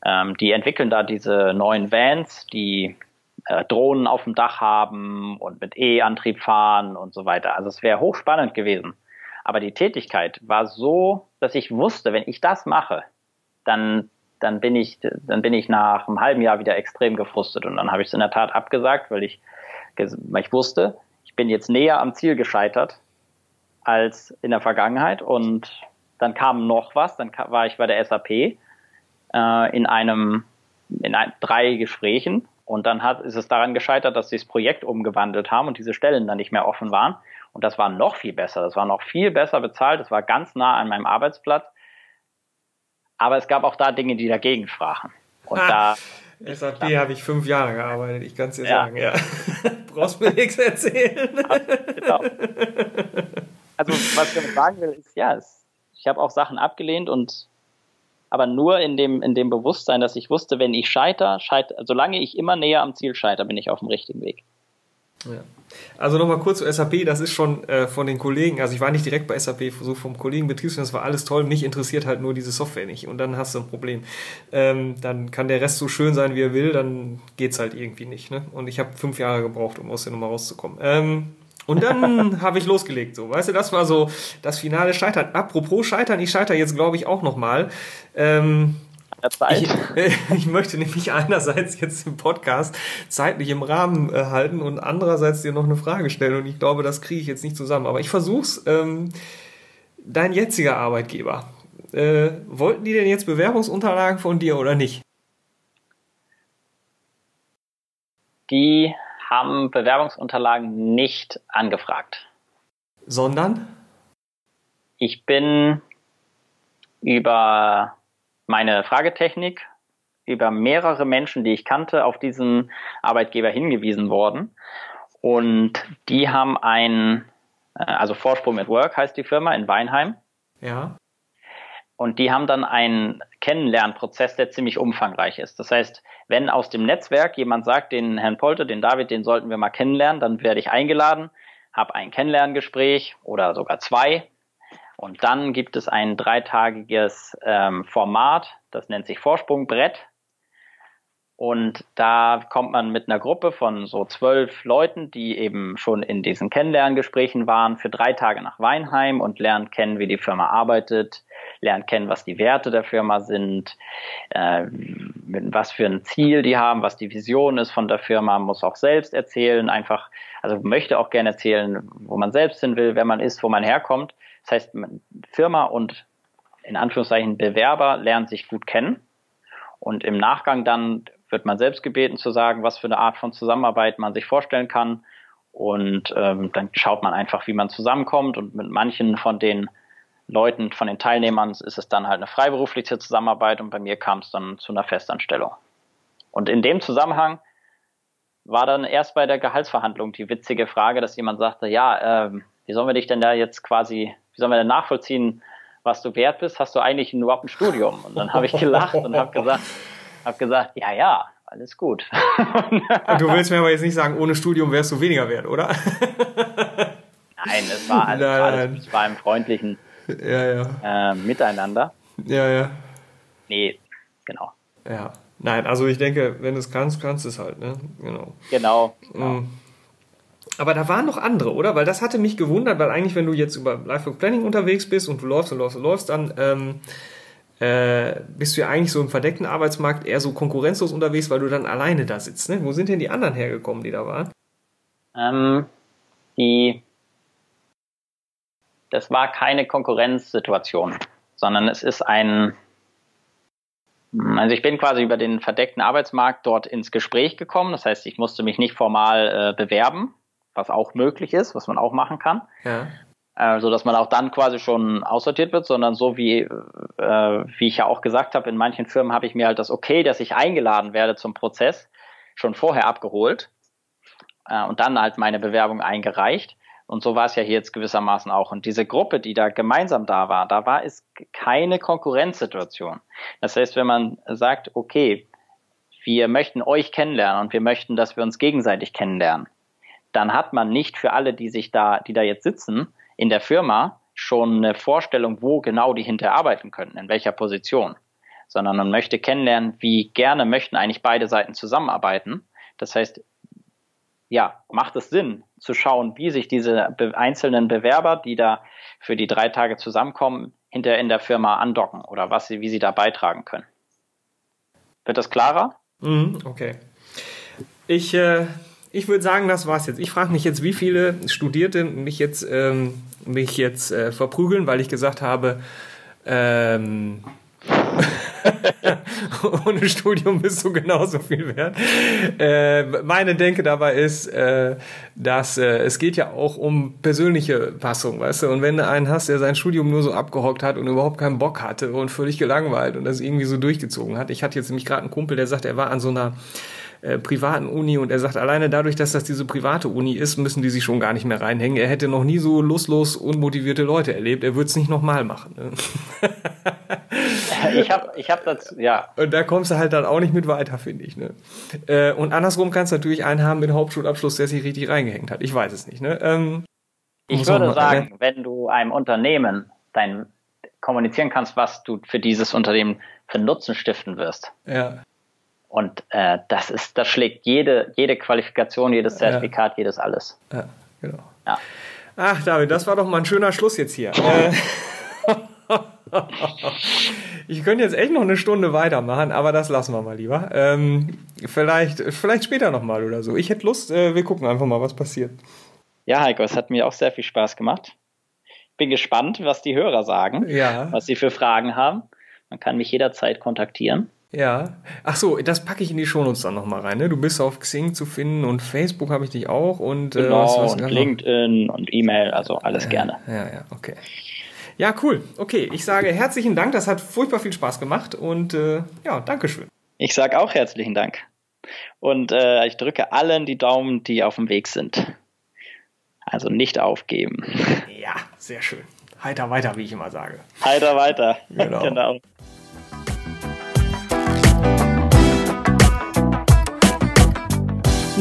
Ähm, die entwickeln da diese neuen Vans, die äh, Drohnen auf dem Dach haben und mit E-Antrieb fahren und so weiter. Also es wäre hochspannend gewesen. Aber die Tätigkeit war so, dass ich wusste, wenn ich das mache, dann dann bin ich, dann bin ich nach einem halben Jahr wieder extrem gefrustet. Und dann habe ich es in der Tat abgesagt, weil ich, weil ich wusste, ich bin jetzt näher am Ziel gescheitert als in der Vergangenheit. Und dann kam noch was, dann war ich bei der SAP äh, in einem, in ein, drei Gesprächen. Und dann hat, ist es daran gescheitert, dass sie das Projekt umgewandelt haben und diese Stellen dann nicht mehr offen waren. Und das war noch viel besser. Das war noch viel besser bezahlt. Das war ganz nah an meinem Arbeitsplatz. Aber es gab auch da Dinge, die dagegen sprachen. Und ah, da. SAP habe ich fünf Jahre gearbeitet, ich kann es dir ja. sagen, ja. Brauchst mir nichts erzählen. genau. Also, was ich damit sagen will, ist, ja, es, ich habe auch Sachen abgelehnt und aber nur in dem, in dem Bewusstsein, dass ich wusste, wenn ich scheiter, scheiter, solange ich immer näher am Ziel scheiter, bin ich auf dem richtigen Weg. Ja. Also nochmal kurz zu SAP, das ist schon äh, von den Kollegen, also ich war nicht direkt bei SAP, so vom Kollegen Betriebswirt, das war alles toll, mich interessiert halt nur diese Software nicht und dann hast du ein Problem. Ähm, dann kann der Rest so schön sein, wie er will, dann geht's halt irgendwie nicht. Ne? Und ich habe fünf Jahre gebraucht, um aus der Nummer rauszukommen. Ähm, und dann habe ich losgelegt, so, weißt du, das war so das finale Scheitern. Apropos Scheitern, ich scheitere jetzt, glaube ich, auch nochmal. Ähm, ich, ich, möchte nämlich einerseits jetzt im Podcast zeitlich im Rahmen äh, halten und andererseits dir noch eine Frage stellen und ich glaube, das kriege ich jetzt nicht zusammen. Aber ich versuch's. Ähm, dein jetziger Arbeitgeber, äh, wollten die denn jetzt Bewerbungsunterlagen von dir oder nicht? Die haben Bewerbungsunterlagen nicht angefragt. Sondern? Ich bin über meine Fragetechnik über mehrere Menschen, die ich kannte, auf diesen Arbeitgeber hingewiesen worden. Und die haben ein, äh, also Vorsprung at Work heißt die Firma in Weinheim. Ja. Und die haben dann einen Kennenlernprozess, der ziemlich umfangreich ist. Das heißt, wenn aus dem Netzwerk jemand sagt, den Herrn Polte, den David, den sollten wir mal kennenlernen, dann werde ich eingeladen, habe ein Kennenlerngespräch oder sogar zwei und dann gibt es ein dreitagiges ähm, Format, das nennt sich Vorsprungbrett. Und da kommt man mit einer Gruppe von so zwölf Leuten, die eben schon in diesen Kennenlerngesprächen waren, für drei Tage nach Weinheim und lernt kennen, wie die Firma arbeitet, lernt kennen, was die Werte der Firma sind, äh, was für ein Ziel die haben, was die Vision ist von der Firma, muss auch selbst erzählen, einfach, also möchte auch gerne erzählen, wo man selbst hin will, wer man ist, wo man herkommt. Das heißt, Firma und in Anführungszeichen Bewerber lernen sich gut kennen. Und im Nachgang dann wird man selbst gebeten zu sagen, was für eine Art von Zusammenarbeit man sich vorstellen kann. Und ähm, dann schaut man einfach, wie man zusammenkommt. Und mit manchen von den Leuten, von den Teilnehmern ist es dann halt eine freiberufliche Zusammenarbeit und bei mir kam es dann zu einer Festanstellung. Und in dem Zusammenhang war dann erst bei der Gehaltsverhandlung die witzige Frage, dass jemand sagte, ja, äh, wie sollen wir dich denn da jetzt quasi, wie sollen wir denn nachvollziehen, was du wert bist? Hast du eigentlich überhaupt ein Studium? Und dann habe ich gelacht und habe gesagt, habe gesagt, ja, ja, alles gut. du willst mir aber jetzt nicht sagen, ohne Studium wärst du weniger wert, oder? nein, es war, alles, nein, alles, es war im freundlichen ja, ja. Äh, Miteinander. Ja, ja. Nee, genau. Ja, nein, also ich denke, wenn du es kannst, kannst du es halt, ne? Genau. Genau. genau. Aber da waren noch andere, oder? Weil das hatte mich gewundert, weil eigentlich, wenn du jetzt über Life Planning unterwegs bist und du läufst und läufst und läufst, dann ähm, äh, bist du ja eigentlich so im verdeckten Arbeitsmarkt eher so konkurrenzlos unterwegs, weil du dann alleine da sitzt. Ne? Wo sind denn die anderen hergekommen, die da waren? Ähm, die, das war keine Konkurrenzsituation, sondern es ist ein, also ich bin quasi über den verdeckten Arbeitsmarkt dort ins Gespräch gekommen. Das heißt, ich musste mich nicht formal äh, bewerben, was auch möglich ist, was man auch machen kann. Ja äh, so dass man auch dann quasi schon aussortiert wird, sondern so wie, äh, wie ich ja auch gesagt habe, in manchen Firmen habe ich mir halt das Okay, dass ich eingeladen werde zum Prozess, schon vorher abgeholt äh, und dann halt meine Bewerbung eingereicht. Und so war es ja hier jetzt gewissermaßen auch. Und diese Gruppe, die da gemeinsam da war, da war es keine Konkurrenzsituation. Das heißt, wenn man sagt, okay, wir möchten euch kennenlernen und wir möchten, dass wir uns gegenseitig kennenlernen, dann hat man nicht für alle, die sich da, die da jetzt sitzen, in der Firma schon eine Vorstellung, wo genau die hinter arbeiten könnten, in welcher Position, sondern man möchte kennenlernen, wie gerne möchten eigentlich beide Seiten zusammenarbeiten. Das heißt, ja, macht es Sinn zu schauen, wie sich diese einzelnen Bewerber, die da für die drei Tage zusammenkommen, hinter in der Firma andocken oder was sie, wie sie da beitragen können. Wird das klarer? Mhm, okay. Ich äh, ich würde sagen, das war's jetzt. Ich frage mich jetzt, wie viele Studierte mich jetzt, ähm, mich jetzt äh, verprügeln, weil ich gesagt habe, ähm, ohne Studium bist du genauso viel wert. Äh, meine Denke dabei ist, äh, dass äh, es geht ja auch um persönliche Passung, weißt du? Und wenn du einen hast, der sein Studium nur so abgehockt hat und überhaupt keinen Bock hatte und völlig gelangweilt und das irgendwie so durchgezogen hat. Ich hatte jetzt nämlich gerade einen Kumpel, der sagt, er war an so einer äh, privaten Uni und er sagt, alleine dadurch, dass das diese private Uni ist, müssen die sich schon gar nicht mehr reinhängen. Er hätte noch nie so lustlos unmotivierte Leute erlebt. Er würde es nicht nochmal machen. Ne? ich habe ich hab das, ja. Und da kommst du halt dann auch nicht mit weiter, finde ich. Ne? Äh, und andersrum kannst du natürlich einen haben mit Hauptschulabschluss, der sich richtig reingehängt hat. Ich weiß es nicht. Ne? Ähm, ich würde machen, sagen, ne? wenn du einem Unternehmen dein kommunizieren kannst, was du für dieses Unternehmen für Nutzen stiften wirst. Ja. Und äh, das ist, das schlägt jede, jede Qualifikation, jedes Zertifikat, ja. jedes alles. Ja, genau. Ja. Ach, David, das war doch mal ein schöner Schluss jetzt hier. Äh, ich könnte jetzt echt noch eine Stunde weitermachen, aber das lassen wir mal lieber. Ähm, vielleicht, vielleicht später nochmal oder so. Ich hätte Lust, äh, wir gucken einfach mal, was passiert. Ja, Heiko, es hat mir auch sehr viel Spaß gemacht. Bin gespannt, was die Hörer sagen, ja. was sie für Fragen haben. Man kann mich jederzeit kontaktieren. Ja. Ach so, das packe ich in die Shownotes dann nochmal rein. Ne? Du bist auf Xing zu finden und Facebook habe ich dich auch und äh, genau, was, was und LinkedIn noch? und E-Mail, also alles ja, gerne. Ja, ja, okay. Ja, cool. Okay, ich sage herzlichen Dank. Das hat furchtbar viel Spaß gemacht und äh, ja, Dankeschön. Ich sage auch herzlichen Dank. Und äh, ich drücke allen die Daumen, die auf dem Weg sind. Also nicht aufgeben. Ja, sehr schön. Heiter weiter, wie ich immer sage. Heiter weiter. Genau. genau.